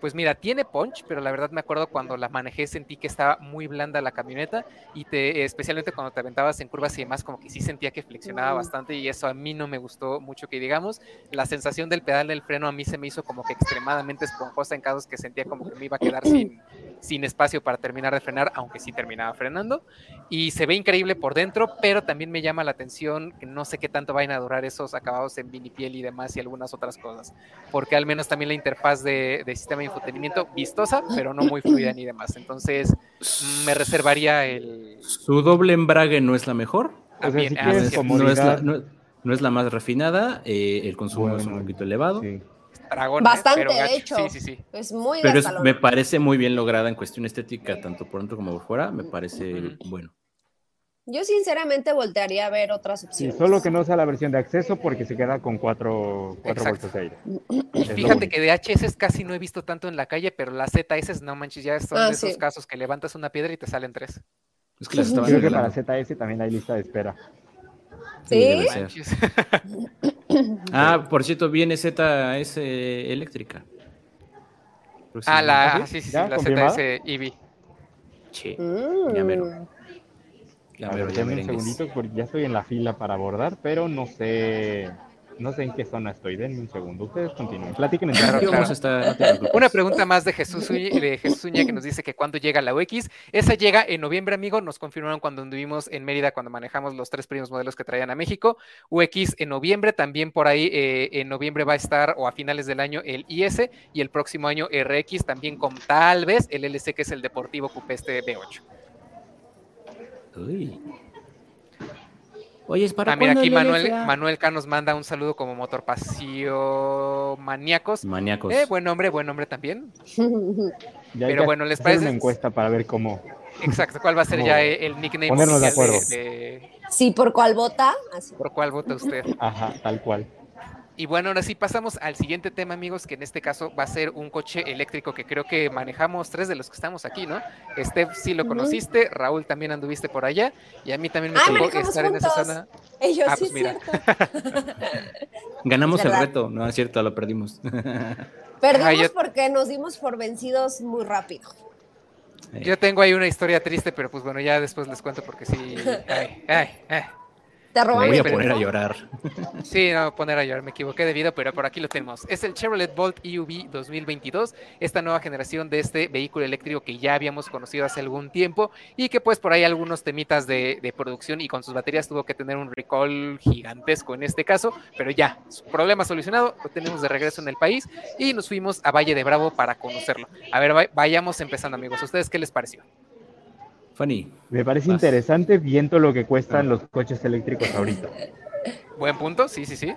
Pues mira, tiene punch, pero la verdad me acuerdo cuando la manejé sentí que estaba muy blanda la camioneta y te, especialmente cuando te aventabas en curvas y demás, como que sí sentía que flexionaba bastante y eso a mí no me gustó mucho que digamos. La sensación del pedal del freno a mí se me hizo como que extremadamente esponjosa en casos que sentía como que me iba a quedar sin, sin espacio para terminar de frenar, aunque sí terminaba frenando. Y se ve increíble por dentro, pero también me llama la atención que no sé qué tanto vayan a durar esos acabados en vinipiel y demás y algunas otras cosas. Porque al menos también la interfaz de, de sistema infotenimiento vistosa, pero no muy fluida ni demás. Entonces me reservaría el... Su doble embrague no es la mejor. O sea, también, si ah, No es, la, comodidad, no- no es la más refinada. eh, el consumo es un poquito elevado. sí. dragón, ¿eh? Bastante, Pero de gacho. hecho. Sí, sí, sí. Es muy Pero es- me parece muy bien lograda en cuestión estética, tanto por dentro como por fuera. Me parece bueno. Yo sinceramente voltearía a ver otras Sí, opciones. solo que no sea la versión de acceso porque se queda con cuatro, cuatro Exacto. bolsas de aire. Fíjate que de HS casi no he visto tanto en la calle, pero las ZS, no manches, ya son Ah, de esos sí. casos que levantas una piedra y te salen tres. Es que las Creo que para. ZS también hay lista de espera. ¿Sí? Ah, por cierto, viene ZS eléctrica. Ah, la, ¿Ah, sí? sí, sí, sí, ¿Ya? la ¿Confirmada? ZS EV. Sí, Mm. ya mero. Ya A ver, denme un segundito porque ya estoy en la fila para abordar, pero no sé, no sé en qué zona estoy. Denme un segundo. Ustedes continúen. Platiquen entre Claro, claro. estar, no. Una pregunta más de Jesús, Uña, de Jesús Uña que nos dice que cuándo llega la UX. Esa llega en noviembre, amigo. Nos confirmaron cuando anduvimos en Mérida, cuando manejamos los tres primeros modelos que traían a México. UX en noviembre, también por ahí eh, en noviembre va a estar, o a finales del año, el IS y el próximo año RX, también con tal vez el LC, que es el Deportivo Coupé este B8. Uy. Oye, ¿es para También aquí el Manuel? Manuel K nos manda un saludo como Motor Pasio Maníacos. Maníacos. Eh, buen nombre, buen nombre también. Ya Pero bueno, ¿les parece? una encuesta para ver cómo. Exacto, ¿cuál va a ser ya el nickname ponernos de oficial acuerdo. de- sí, por cuál vota. Así. por cuál vota usted? Ajá, tal cual. Y bueno, ahora sí pasamos al siguiente tema, amigos, que en este caso va a ser un coche eléctrico que creo que manejamos tres de los que estamos aquí, ¿no? Steph sí lo conociste, Raúl también anduviste por allá y a mí también me Ah, tocó estar en esa zona. Ellos Ah, sí pues mira. cierto. Ganamos el reto. No, es cierto, lo perdimos. Perdimos Ajá, yo- porque nos dimos por vencidos muy rápido. Yo tengo ahí una historia triste, pero pues bueno, ya después les cuento porque sí. Ay, ay, ay. Te voy a poner a llorar. Sí, no, poner a llorar, me equivoqué de vida, pero por aquí lo tenemos. Es el Chevrolet Bolt EUV 2022, esta nueva generación de este vehículo eléctrico que ya habíamos conocido hace algún tiempo y que pues por ahí algunos temitas de, de producción y con sus baterías tuvo que tener un recall gigantesco en este caso, pero ya, su problema solucionado, lo tenemos de regreso en el país y nos fuimos a Valle de Bravo para conocerlo. A ver, va- vayamos empezando amigos, ¿a ustedes qué les pareció? Fanny. Me parece Vas. interesante viendo lo que cuestan los coches eléctricos ahorita. Buen punto, sí, sí, sí.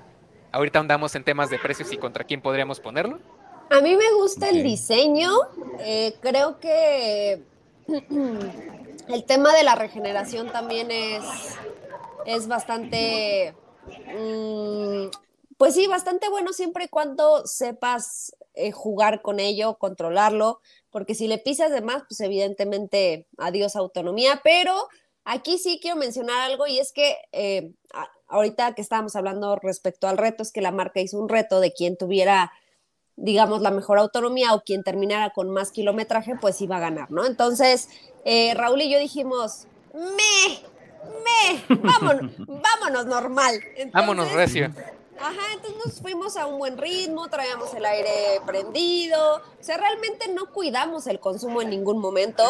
Ahorita andamos en temas de precios y contra quién podríamos ponerlo. A mí me gusta el diseño. eh, creo que el tema de la regeneración también es, es bastante, mm, pues sí, bastante bueno siempre y cuando sepas eh, jugar con ello, controlarlo, porque si le pisas de más, pues evidentemente adiós autonomía, pero aquí sí quiero mencionar algo y es que eh, ahorita que estábamos hablando respecto al reto, es que la marca hizo un reto de quien tuviera digamos, la mejor autonomía o quien terminara con más kilometraje, pues iba a ganar, ¿no? Entonces, eh, Raúl y yo dijimos, me, me, vámonos, vámonos normal. Entonces, Vámonos, Recio. Ajá, entonces nos fuimos a un buen ritmo, traíamos el aire prendido, o sea, realmente no cuidamos el consumo en ningún momento.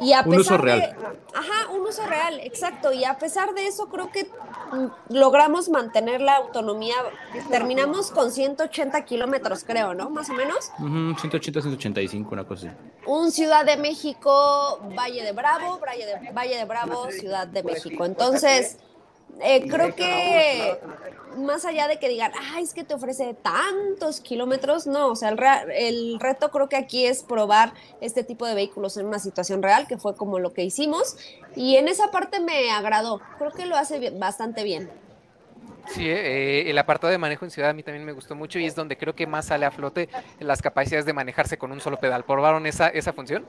Y a Un pesar uso de- real. Ajá, un uso real, exacto. Y a pesar de eso, creo que mm, logramos mantener la autonomía. Terminamos con 180 kilómetros, creo, ¿no? Más o menos. Ujú, 180, 185, una cosa así. Un Ciudad de México, Valle de Bravo, Valle de, Valle de Bravo, Ciudad de México. Entonces, eh, creo que más allá de que digan, ay, es que te ofrece tantos kilómetros, no, o sea, el, rea- el reto creo que aquí es probar este tipo de vehículos en una situación real, que fue como lo que hicimos, y en esa parte me agradó, creo que lo hace bien- bastante bien. Sí, eh, el apartado de manejo en ciudad a mí también me gustó mucho y es donde creo que más sale a flote las capacidades de manejarse con un solo pedal. ¿Probaron esa, esa función?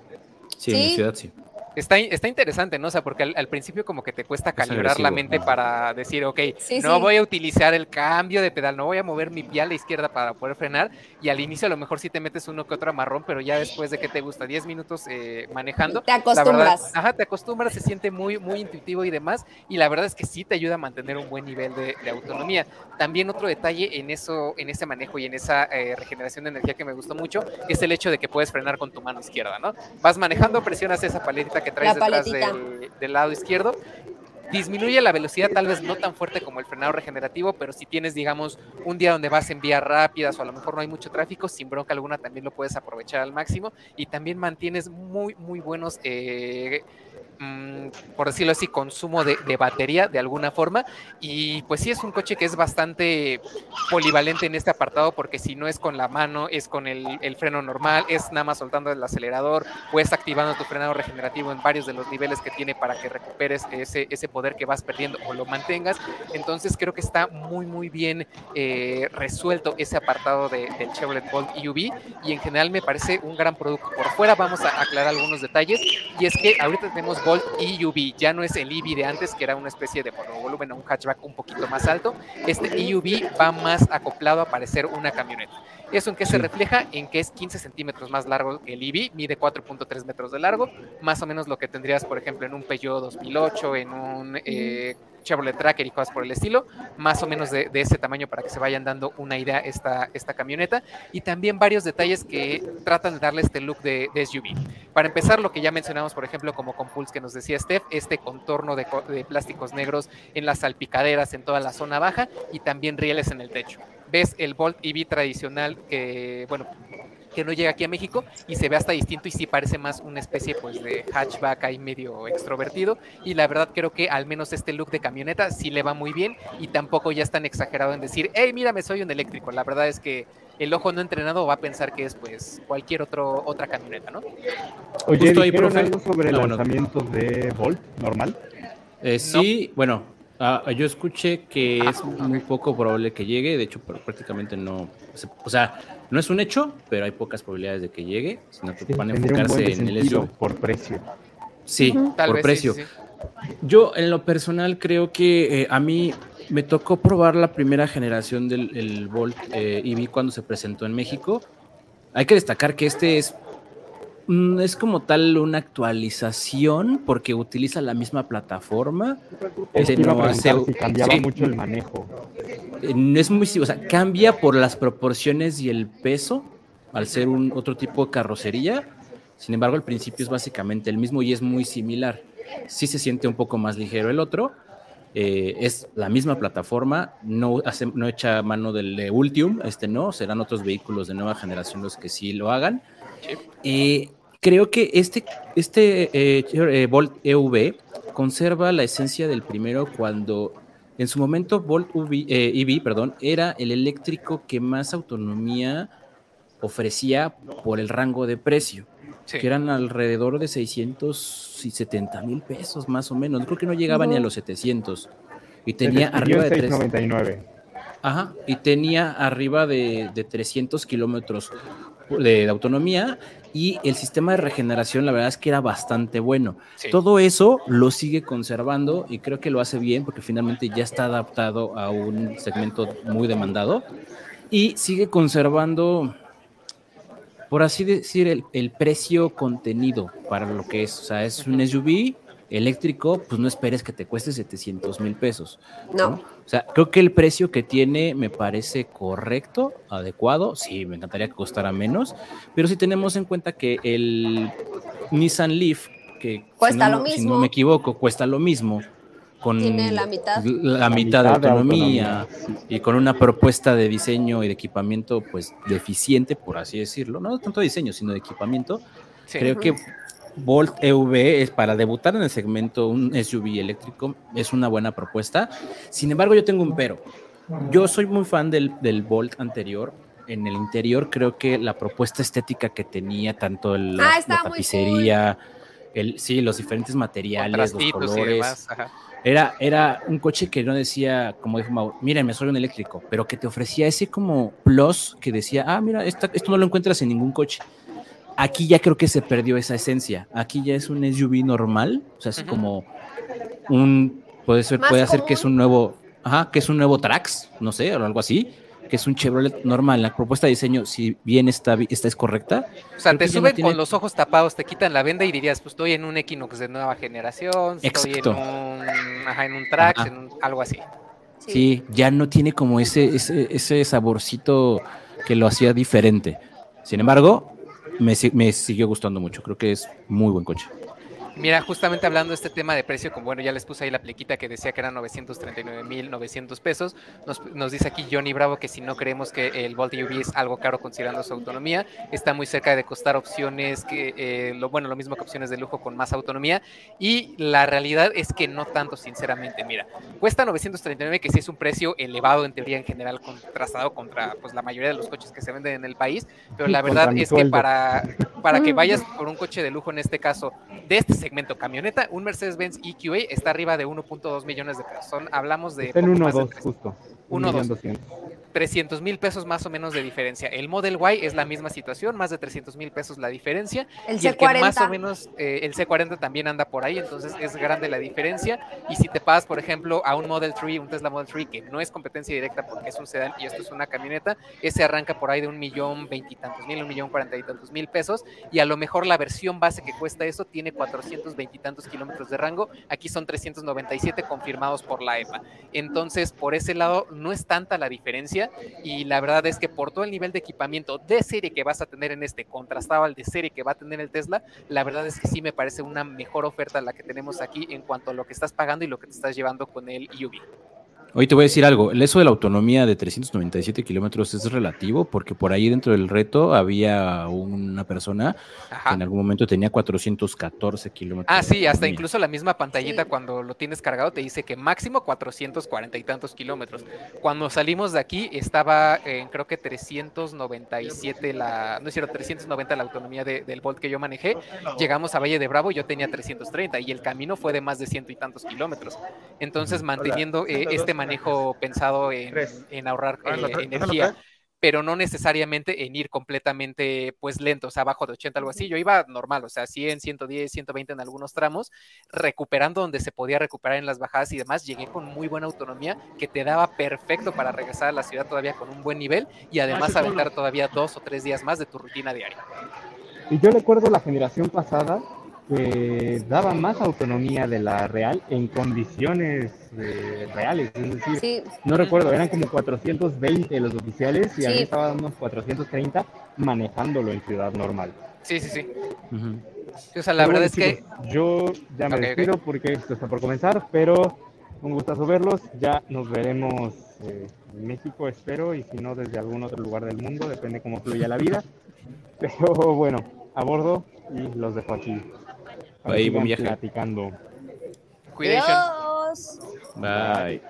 Sí, en Sí. mi ciudad sí. Está, está interesante, ¿no? O sea, porque al, al principio como que te cuesta Es calibrar la mente para decir, ok, Sí, no sí. voy a utilizar el cambio de pedal, no voy a mover mi pie a la izquierda para poder frenar. Y al inicio a lo mejor sí te metes uno que otro amarrón, pero ya después de que te gusta 10 minutos eh, manejando, Te la verdad, acostumbras. ajá, te acostumbras, se siente muy, muy intuitivo y demás. Y la verdad es que sí te ayuda a mantener un buen nivel de, de autonomía. También otro detalle en eso, en ese manejo y en esa eh, regeneración de energía que me gustó mucho, es el hecho de que puedes frenar con tu mano izquierda, ¿no? Vas manejando, presionas esa paletita que traes La detrás del lado izquierdo. Disminuye la velocidad, tal vez no tan fuerte como el frenado regenerativo, pero si tienes, digamos, un día donde vas en vías rápidas o a lo mejor no hay mucho tráfico, sin bronca alguna también lo puedes aprovechar al máximo y también mantienes muy, muy buenos, eh, mm, por decirlo así, consumo de, batería de alguna forma. Y pues sí es un coche que es bastante polivalente en este apartado porque si no es con la mano, es con el, el freno normal, es nada más soltando el acelerador o es activando tu frenado regenerativo en varios de los niveles que tiene para que recuperes ese, ese poder que vas perdiendo o lo mantengas. Entonces creo que está muy, muy bien eh, resuelto ese apartado de- del Chevrolet Bolt EUV y en general me parece un gran producto. Por fuera vamos a aclarar algunos detalles y es que ahorita tenemos Bolt EUV, ya no es el EV de antes que era una especie de monovolumen o un hatchback un poquito más alto. Este EUV va más acoplado a parecer una camioneta. ¿Eso en qué se refleja? En que es 15 centímetros más largo que el EV, mide 4.3 metros de largo, más o menos lo que tendrías, por ejemplo, en un Peugeot 2008, en un eh, Chevrolet Tracker y cosas por el estilo, más o menos de, ese tamaño para que se vayan dando una idea esta, esta camioneta. Y también varios detalles que tratan de darle este look de, SUV. Para empezar, lo que ya mencionamos, por ejemplo, como con Pulse que nos decía Steph, este contorno de, de plásticos negros en las salpicaderas, en toda la zona baja y también rieles en el techo. Ves el Volt EV tradicional que, bueno, que no llega aquí a México y se ve hasta distinto y sí parece más una especie pues de hatchback ahí medio extrovertido y la verdad creo que al menos este look de camioneta sí le va muy bien y tampoco ya es tan exagerado en decir, hey, mírame, soy un eléctrico. La verdad es que el ojo no entrenado va a pensar que es pues cualquier otro, otra camioneta, ¿no? Oye, ¿dijeron algo sobre el lanzamiento de Volt normal? Eh, sí, bueno, ah, yo escuché que es muy poco probable que llegue, de hecho prácticamente no, o sea, no es un hecho, pero hay pocas probabilidades de que llegue, sino que van a enfocarse en el eso. Por precio. Sí, por precio. Yo en lo personal creo que eh, a mí me tocó probar la primera generación del Volt eh, EV cuando se presentó en México. Hay que destacar que este es es como tal una actualización porque utiliza la misma plataforma. Ese no hace, cambiaba mucho el manejo. Eh, es muy, o sea, cambia por las proporciones y el peso al ser un otro tipo de carrocería. Sin embargo, el principio es básicamente el mismo y es muy similar. Sí se siente un poco más ligero el otro. Eh, es la misma plataforma, no, hace, no echa mano del de Ultium, este no, serán otros vehículos de nueva generación los que sí lo hagan. Eh, creo que este, este eh, eh, Volt EV conserva la esencia del primero cuando en su momento Volt EV, perdón, era el eléctrico que más autonomía ofrecía por el rango de precio, que eran alrededor de 670 mil pesos más o menos. Creo que no llegaba ni a los 700. Y tenía arriba de 399. Ajá, y tenía arriba de, de 300 kilómetros de, autonomía y el sistema de regeneración la verdad es que era bastante bueno. Todo eso lo sigue conservando y creo que lo hace bien porque finalmente ya está adaptado a un segmento muy demandado y sigue conservando, por así decir, el, el precio contenido para lo que es. O sea, es un SUV eléctrico, pues no esperes que te cueste 700 mil pesos. No. O sea, creo que el precio que tiene me parece correcto, adecuado. Sí, me encantaría que costara menos, pero si tenemos en cuenta que el Nissan Leaf, que cuesta lo mismo. si no me equivoco, cuesta lo mismo. Con tiene la mitad. La, mitad, de autonomía, y con una propuesta de diseño y de equipamiento pues deficiente, por así decirlo, no tanto diseño, sino de equipamiento, creo que Volt EV es para debutar en el segmento un SUV eléctrico, es una buena propuesta. Sin embargo, yo tengo un pero. Yo soy muy fan del, del Volt anterior. En el interior creo que la propuesta estética que tenía, tanto el, ah, la, tapicería, el, sí, los diferentes materiales, los colores. Era, era un coche que no decía, como dijo Mauro, me soy un eléctrico, pero que te ofrecía ese como plus que decía, ah, mira, esto no lo encuentras en ningún coche. Aquí ya creo que se perdió esa esencia. Aquí ya es un SUV normal, o sea, es como un puede ser puede ser que es un nuevo, ajá, que es un nuevo Trax, no sé, o algo así, que es un Chevrolet normal. La propuesta de diseño, si bien está, esta es correcta. O sea, te suben con los ojos tapados, te quitan la venda y dirías, pues estoy en un Equinox de nueva generación, estoy en un, ajá, en un Trax, en algo así. Sí. ya no tiene como ese, ese, ese saborcito que lo hacía diferente. Sin embargo, me, me siguió gustando mucho. Creo que es muy buen coche. Mira, justamente hablando de este tema de precio, como bueno, ya les puse ahí la plequita que decía que eran 939.900 pesos. Nos, dice aquí Johnny Bravo que si no creemos que el Volt UV es algo caro considerando su autonomía, está muy cerca de costar opciones que, eh, lo, bueno, lo mismo que opciones de lujo con más autonomía. Y la realidad es que no tanto, sinceramente. Mira, cuesta 939, que sí es un precio elevado en teoría en general, contrastado contra pues, la mayoría de los coches que se venden en el país. Pero la verdad es que para, para que vayas por un coche de lujo en este caso, de este segmento camioneta, un Mercedes-Benz EQA está arriba de 1.2 millones de pesos. hablamos de... en 1.2 justo. 1.2. 300 mil pesos más o menos de diferencia. El Model Y es la misma situación, más de 300 mil pesos la diferencia. El y el que C40. más o menos, eh, el C40 también anda por ahí, entonces es grande la diferencia. Y si te pasas, por ejemplo, a un Model 3, un Tesla Model 3, que no es competencia directa porque es un sedán y esto es una camioneta, ese arranca por ahí de un millón veintitantos mil, un millón cuarenta y tantos mil pesos. Y a lo mejor la versión base que cuesta eso tiene 420 y tantos kilómetros de rango. Aquí son 397 confirmados por la EPA. Entonces, por ese lado, no es tanta la diferencia y la verdad es que por todo el nivel de equipamiento de serie que vas a tener en este contrastado al de serie que va a tener el Tesla, la verdad es que sí me parece una mejor oferta la que tenemos aquí en cuanto a lo que estás pagando y lo que te estás llevando con el EUV. Hoy te voy a decir algo, el eso de la autonomía de 397 kilómetros es relativo porque por ahí dentro del reto había una persona Ajá. que en algún momento tenía 414 kilómetros. Ah, sí, hasta incluso la misma pantallita Sí. cuando lo tienes cargado te dice que máximo 440 y tantos kilómetros. Cuando salimos de aquí estaba en creo que 397 la, no es cierto, 390 la autonomía de- del Volt que yo manejé. Llegamos a Valle de Bravo, yo tenía 330 y el camino fue de más de ciento y tantos kilómetros. Entonces manteniendo eh, este manejo pensado en, en ahorrar Ah, ¿lo eh, tra- energía pero no necesariamente en ir completamente pues lento, o sea, abajo de 80, algo así. Yo iba normal, o sea, 100, 110, 120 en algunos tramos, recuperando donde se podía recuperar en las bajadas y demás. Llegué con muy buena autonomía que te daba perfecto para regresar a la ciudad todavía con un buen nivel y además aventar todavía dos o tres días más de tu rutina diaria. Y yo recuerdo la generación pasada que daba más autonomía de la real en condiciones eh, reales. Es decir, Sí, no recuerdo, eran como 420 los oficiales y a mí Sí. estaba dando unos 430 manejándolo en ciudad normal. Sí, sí, sí. Ujú. O sea, la Pero verdad bueno, es que chicos, yo ya me Ok, ok. despido porque esto está por comenzar, pero un gustazo verlos. Ya nos veremos eh, en México, espero, y si no, desde algún otro lugar del mundo, depende cómo fluya la vida. Pero bueno, a bordo y los dejo aquí. Ahí, buen viaje. platicando. Bye.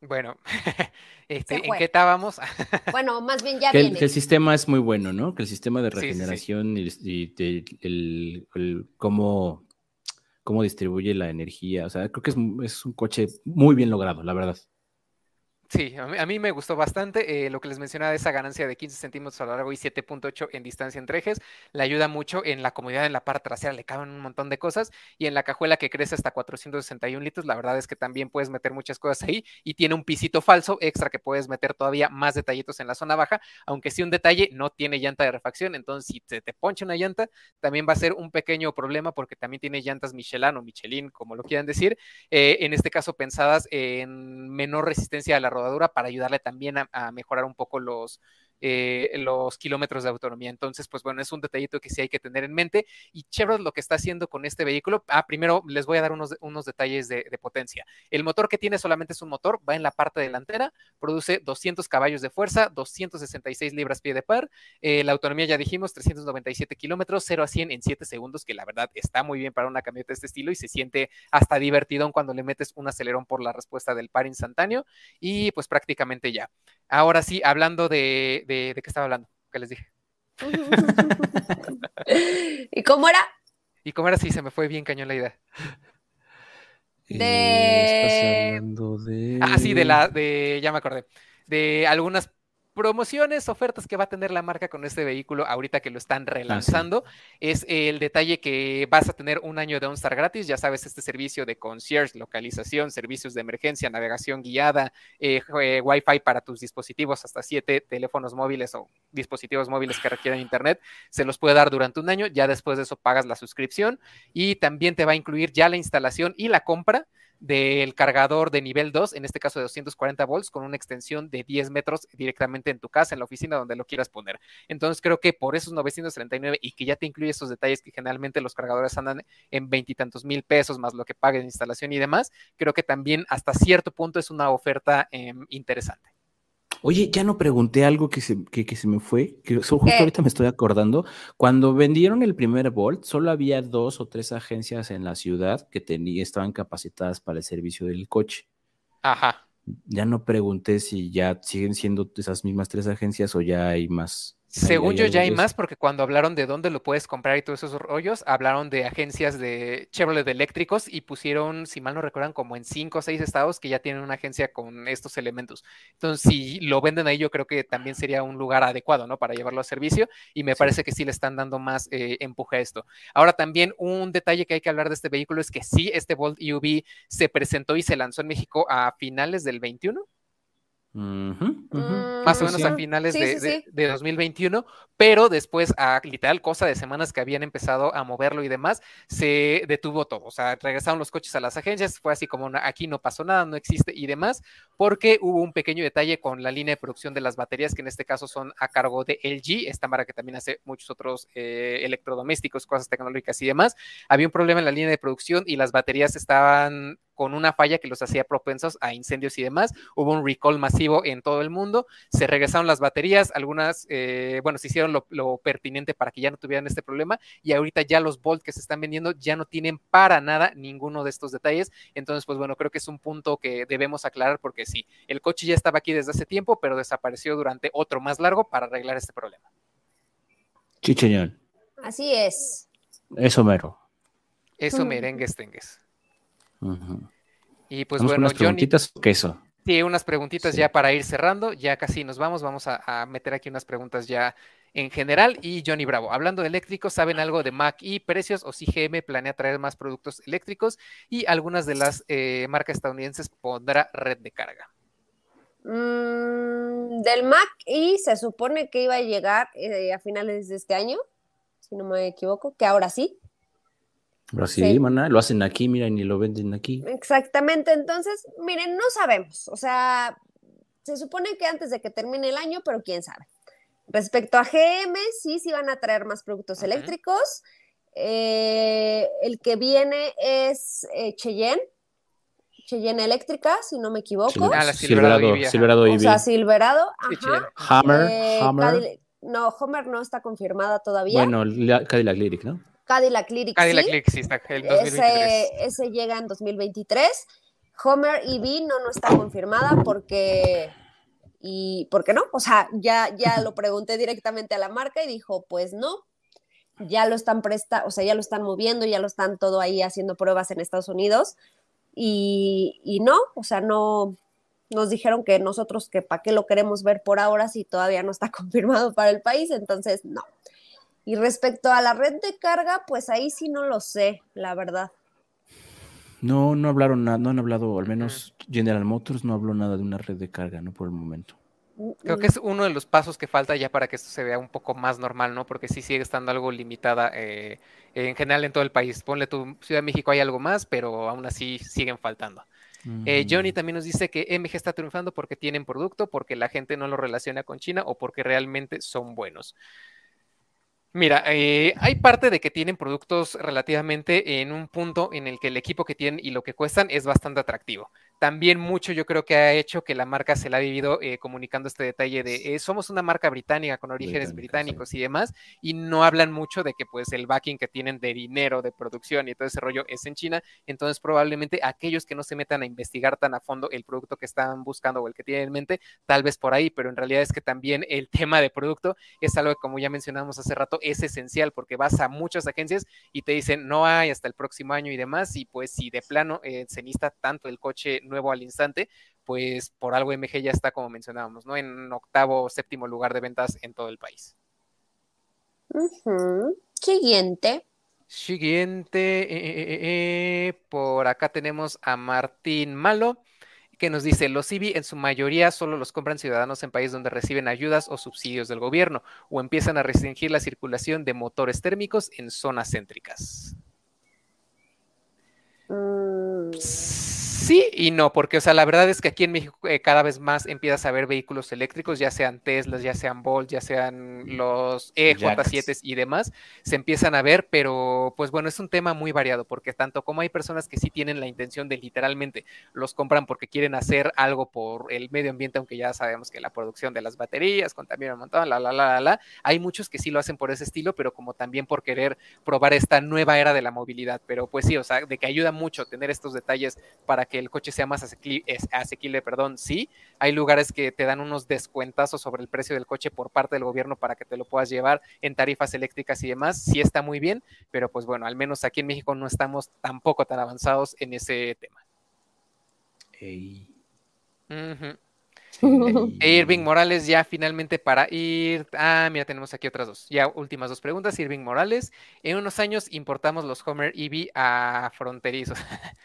Bueno, este, ¿en qué estábamos? Bueno, más bien ya Que el, viene. que el sistema es muy bueno, ¿no? Que el sistema de Sí, sí, sí. regeneración y, y de- el, el cómo, cómo distribuye la energía. O sea, creo que es, es un coche muy bien logrado, la verdad. Sí, a mí, me gustó bastante eh, lo que les mencionaba esa ganancia de 15 centímetros a lo largo y 7.8 en distancia entre ejes. Le ayuda mucho en la comodidad en la parte trasera, le caben un montón de cosas. Y en la cajuela que crece hasta 461 litros, la verdad es que también puedes meter muchas cosas ahí. Y tiene un pisito falso extra que puedes meter todavía más detallitos en la zona baja. Aunque sí un detalle, no tiene llanta de refacción. Entonces, si te, te poncha una llanta, también va a ser un pequeño problema porque también tiene llantas Michelin o Michelin, como lo quieran decir. eh, en este caso pensadas en menor resistencia a la para ayudarle también a mejorar un poco los, eh, los kilómetros de autonomía. Entonces, pues bueno, es un detallito que sí hay que tener en mente. Y Chevrolet lo que está haciendo con este vehículo, ah, primero les voy a dar unos, unos detalles de, potencia. El motor que tiene solamente es un motor, va en la parte delantera, produce 200 caballos de fuerza, 266 libras pie de par. Eh, la autonomía ya dijimos, 397 kilómetros, 0 a 100 en 7 segundos, que la verdad está muy bien para una camioneta de este estilo y se siente hasta divertidón cuando le metes un acelerón por la respuesta del par instantáneo. Y pues prácticamente ya. Ahora sí, hablando de, ¿de qué estaba hablando? ¿Qué les dije? ¿Y cómo era? Y como ahora sí, se me fue bien cañón la idea. De- estás hablando de... Ah, sí, de la, de, ya me acordé, de algunas promociones, ofertas que va a tener la marca con este vehículo ahorita que lo están relanzando. Es el detalle que vas a tener un año de OnStar gratis, ya sabes, este servicio de concierge, localización, servicios de emergencia, navegación guiada, eh, eh, Wi-Fi para tus dispositivos, hasta siete teléfonos móviles o dispositivos móviles que requieran internet, se los puede dar durante un año, ya después de eso pagas la suscripción y también te va a incluir ya la instalación y la compra del cargador de nivel 2, en este caso de 240 volts, con una extensión de 10 metros directamente en tu casa, en la oficina, donde lo quieras poner. Entonces creo que por esos 939 y que ya te incluye esos detalles que generalmente los cargadores andan en veintitantos mil pesos, más lo que pague de instalación y demás, creo que también hasta cierto punto es una oferta eh, interesante. Oye, ya no pregunté algo que se, que, que se me fue, que so- justo ¿Qué? ahorita me estoy acordando. Cuando vendieron el primer Volt, solo había dos o tres agencias en la ciudad que tenía, estaban capacitadas para el servicio del coche. Ajá. Ya no pregunté si ya siguen siendo esas mismas tres agencias o ya hay más. Según yo ya hay más porque cuando hablaron de dónde lo puedes comprar y todos esos rollos, hablaron de agencias de Chevrolet eléctricos y pusieron, si mal no recuerdan, como en cinco o seis estados que ya tienen una agencia con estos elementos. Entonces, si lo venden ahí, yo creo que también sería un lugar adecuado, ¿no? Para llevarlo a servicio y me parece que sí le están dando más eh, empuje a esto. Ahora también un detalle que hay que hablar de este vehículo es que sí, este Volt EUV se presentó y se lanzó en México a finales del 21 más o menos a finales de, 2021, pero después, a literal cosa de semanas que habían empezado a moverlo y demás, se detuvo todo. O sea, regresaron los coches a las agencias, fue así como aquí no pasó nada, no existe y demás, porque hubo un pequeño detalle con la línea de producción de las baterías, que en este caso son a cargo de LG, esta marca que también hace muchos otros eh, electrodomésticos, cosas tecnológicas y demás. Había un problema en la línea de producción y las baterías estaban con una falla que los hacía propensos a incendios y demás. Hubo un recall masivo en todo el mundo, se regresaron las baterías, algunas, eh, bueno, se hicieron lo, pertinente para que ya no tuvieran este problema y ahorita ya los Bolt que se están vendiendo ya no tienen para nada ninguno de estos detalles. Entonces, pues bueno, creo que es un punto que debemos aclarar porque sí, el coche ya estaba aquí desde hace tiempo, pero desapareció durante otro más largo para arreglar este problema. Chicheñón. Así es. Eso mero. Eso merengues tengues. Y pues bueno, unas preguntitas queso. Sí, unas preguntitas ya para ir cerrando, ya casi nos vamos, vamos a, meter aquí unas preguntas ya en general. Y Johnny Bravo, hablando de eléctricos, ¿saben algo de Mac y precios o si GM planea traer más productos eléctricos? Y algunas de las eh, marcas estadounidenses pondrá red de carga. Mm, del Mac y se supone que iba a llegar eh, a finales de este año, si no me equivoco, que ahora sí. Pero sí, lo hacen aquí, mira, y ni lo venden aquí. Exactamente, entonces, miren, no sabemos, o sea, se supone que antes de que termine el año, pero quién sabe. Respecto a GM, sí, sí van a traer más productos eléctricos. Eh, el que viene es eh, Cheyenne, Cheyenne eléctrica, si no me equivoco. Ah, la Silverado, Silverado, Silverado O sea, Silverado, ajá. Hammer, eh, Hammer. no, Homer no está confirmada todavía. Bueno, Cadillac Lyric, ¿no? Cadillac Lyric. Cadillac Lyric, sí, está el 2023. Ese, llega en 2023. Homer EV no, no está confirmada porque y ¿por qué no? O sea, ya, ya lo pregunté directamente a la marca y dijo, pues no, ya lo están presta, o sea, ya lo están moviendo, ya lo están todo ahí haciendo pruebas en Estados Unidos y, y no, o sea, no, nos dijeron que nosotros que para qué lo queremos ver por ahora si todavía no está confirmado para el país, entonces no. Y respecto a la red de carga, pues ahí sí no lo sé, la verdad. No, no hablaron nada, no han hablado, al menos General Motors no habló nada de una red de carga, ¿no? Por el momento. Creo que es uno de los pasos que falta ya para que esto se vea un poco más normal, ¿no? Porque sí sigue estando algo limitada eh, en general en todo el país. Ponle tu Ciudad de México hay algo más, pero aún así siguen faltando. Eh, Johnny también nos dice que MG está triunfando porque tienen producto, porque la gente no lo relaciona con China o porque realmente son buenos. Mira, eh, hay parte de que tienen productos relativamente en un punto en el que el equipo que tienen y lo que cuestan es bastante atractivo también mucho yo creo que ha hecho que la marca se la ha vivido eh, comunicando este detalle de eh, somos una marca británica con orígenes británicos y demás, y no hablan mucho de que pues el backing que tienen de dinero, de producción y todo ese rollo es en China, entonces probablemente aquellos que no se metan a investigar tan a fondo el producto que están buscando o el que tienen en mente, tal vez por ahí, pero en realidad es que también el tema de producto es algo que como ya mencionamos hace rato es esencial porque vas a muchas agencias y te dicen no hay hasta el próximo año y demás, y pues si de plano eh, se necesita tanto el coche nuevo al instante, pues por algo MG ya está, como mencionábamos, ¿no? En octavo o séptimo lugar de ventas en todo el país. Siguiente. Siguiente. Eh, eh, eh, por acá tenemos a Martín Malo que nos dice, los CIVI en su mayoría solo los compran ciudadanos en países donde reciben ayudas o subsidios del gobierno o empiezan a restringir la circulación de motores térmicos en zonas céntricas. Mm. Sí y no, porque, o sea, la verdad es que aquí en México eh, cada vez más empiezas a ver vehículos eléctricos, ya sean Teslas, ya sean Bolt, ya sean los EJ7 y demás, se empiezan a ver, pero pues bueno, es un tema muy variado, porque tanto como hay personas que sí tienen la intención de literalmente los compran porque quieren hacer algo por el medio ambiente, aunque ya sabemos que la producción de las baterías contamina un montón, la, la, la, la, la, hay muchos que sí lo hacen por ese estilo, pero como también por querer probar esta nueva era de la movilidad, pero pues sí, o sea, de que ayuda mucho tener estos detalles para que el coche sea más asequible, asequible, perdón, sí. Hay lugares que te dan unos descuentazos sobre el precio del coche por parte del gobierno para que te lo puedas llevar en tarifas eléctricas y demás. Sí está muy bien, pero pues bueno, al menos aquí en México no estamos tampoco tan avanzados en ese tema. Irving Morales ya finalmente para ir. Ah, mira, tenemos aquí otras dos. Ya últimas dos preguntas. Irving Morales. En unos años importamos los Homer EV a fronterizos.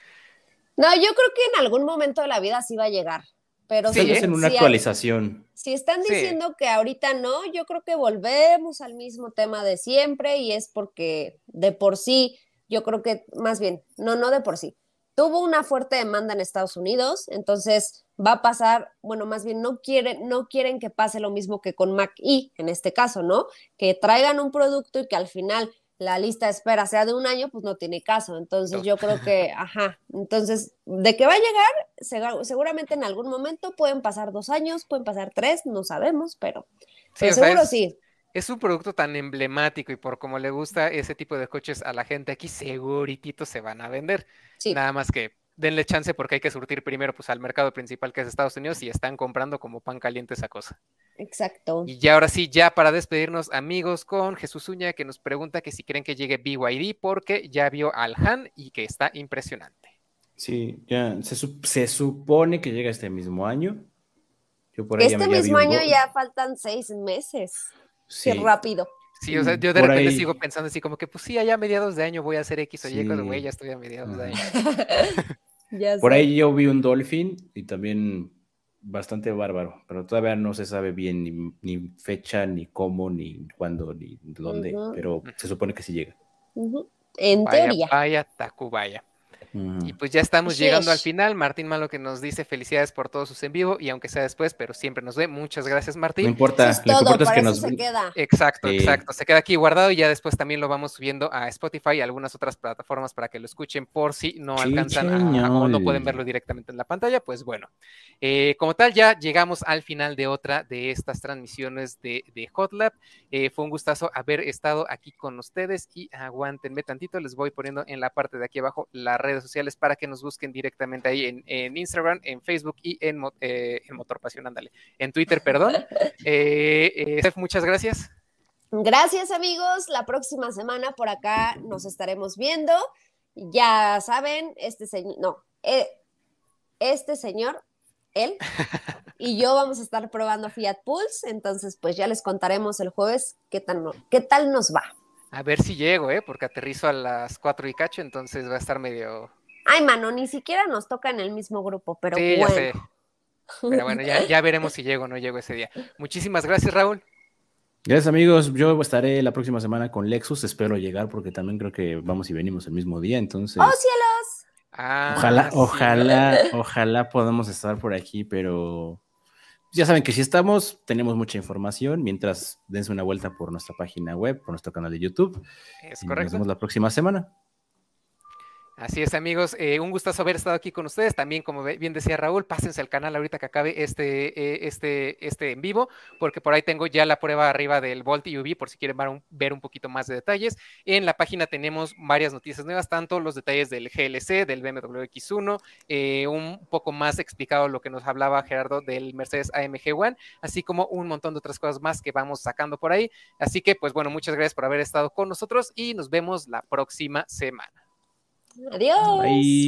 No, yo creo que en algún momento de la vida sí va a llegar. Pero sí, es en una actualización. si están diciendo que ahorita no, yo creo que volvemos al mismo tema de siempre y es porque de por sí, yo creo que más bien, no, no de por sí. Tuvo una fuerte demanda en Estados Unidos, entonces va a pasar, bueno, más bien no quieren, no quieren que pase lo mismo que con Mac E, en este caso, ¿no? Que traigan un producto y que al final la lista de espera sea de un año, pues no tiene caso. Entonces yo creo que, ajá, entonces, de que va a llegar, seguramente en algún momento pueden pasar dos años, pueden pasar tres, no sabemos, pero, seguro sí. Es un producto tan emblemático y por como le gusta ese tipo de coches a la gente aquí, seguritito se van a vender. Nada más que denle chance porque hay que surtir primero pues al mercado principal que es Estados Unidos y están comprando como pan caliente esa cosa. Exacto. Y ya ahora sí, ya para despedirnos, amigos, con Jesús Uña que nos pregunta que si creen que llegue BYD porque ya vio al Han y que está impresionante. Sí, ya se, supone que llega este mismo año. Yo por este mismo año ya faltan seis meses. Sí. Qué rápido. Sí, o sea, yo de repente sigo pensando así como que, pues sí, allá a mediados de año voy a hacer X o Y, cuando güey, ya estoy a mediados de año. Por ahí yo vi un Dolphin y también bastante bárbaro, pero todavía no se sabe bien ni, fecha, ni cómo, ni cuándo, ni dónde, pero se supone que sí llega. En teoría. Vaya, Tacubaya. Y pues ya estamos llegando al final. Martín Malo que nos dice felicidades por todos sus en vivo y aunque sea después, pero siempre nos ve. Muchas gracias, Martín. No importa, lo que es que nos se queda. Exacto, exacto. Se queda aquí guardado y ya después también lo vamos subiendo a Spotify y algunas otras plataformas para que lo escuchen por si no alcanzan a, o no pueden verlo directamente en la pantalla. Pues bueno, eh, como tal, ya llegamos al final de otra de estas transmisiones de, de Hot Lab. Eh, fue un gustazo haber estado aquí con ustedes y aguántenme tantito. Les voy poniendo en la parte de aquí abajo la red sociales para que nos busquen directamente ahí en, Instagram, en Facebook y en, eh, en Motor Pasión, ándale, en Twitter, perdón. Eh, eh muchas gracias. Gracias amigos, la próxima semana por acá nos estaremos viendo. Ya saben, este señor, no, eh, este señor, él y yo vamos a estar probando Fiat Pulse, entonces pues ya les contaremos el jueves qué tal, qué tal nos va. A ver si llego, ¿eh? Porque aterrizo a las 4 y cacho, entonces va a estar medio... Ay, mano, ni siquiera nos toca en el mismo grupo, pero sí, bueno. Ya sé. Pero bueno, ya, ya veremos si llego o no llego ese día. Muchísimas gracias, Raúl. Gracias amigos, yo estaré la próxima semana con Lexus, espero llegar porque también creo que vamos y venimos el mismo día, entonces... ¡Oh cielos! Ah, ojalá, ojalá, ojalá podamos estar por aquí, pero ya saben que si estamos, tenemos mucha información. Mientras dense una vuelta por nuestra página web, por nuestro canal de YouTube. Es correcto. Nos vemos la próxima semana. Así es, amigos. Eh, un gustazo haber estado aquí con ustedes. También, como bien decía Raúl, pásense al canal ahorita que acabe este, eh, este, este en vivo, porque por ahí tengo ya la prueba arriba del Volt UV, por si quieren ver un, poquito más de detalles. En la página tenemos varias noticias nuevas, tanto los detalles del GLC, del BMW X1, eh, un poco más explicado lo que nos hablaba Gerardo del Mercedes AMG One, así como un montón de otras cosas más que vamos sacando por ahí. Así que, pues bueno, muchas gracias por haber estado con nosotros y nos vemos la próxima semana. Adiós.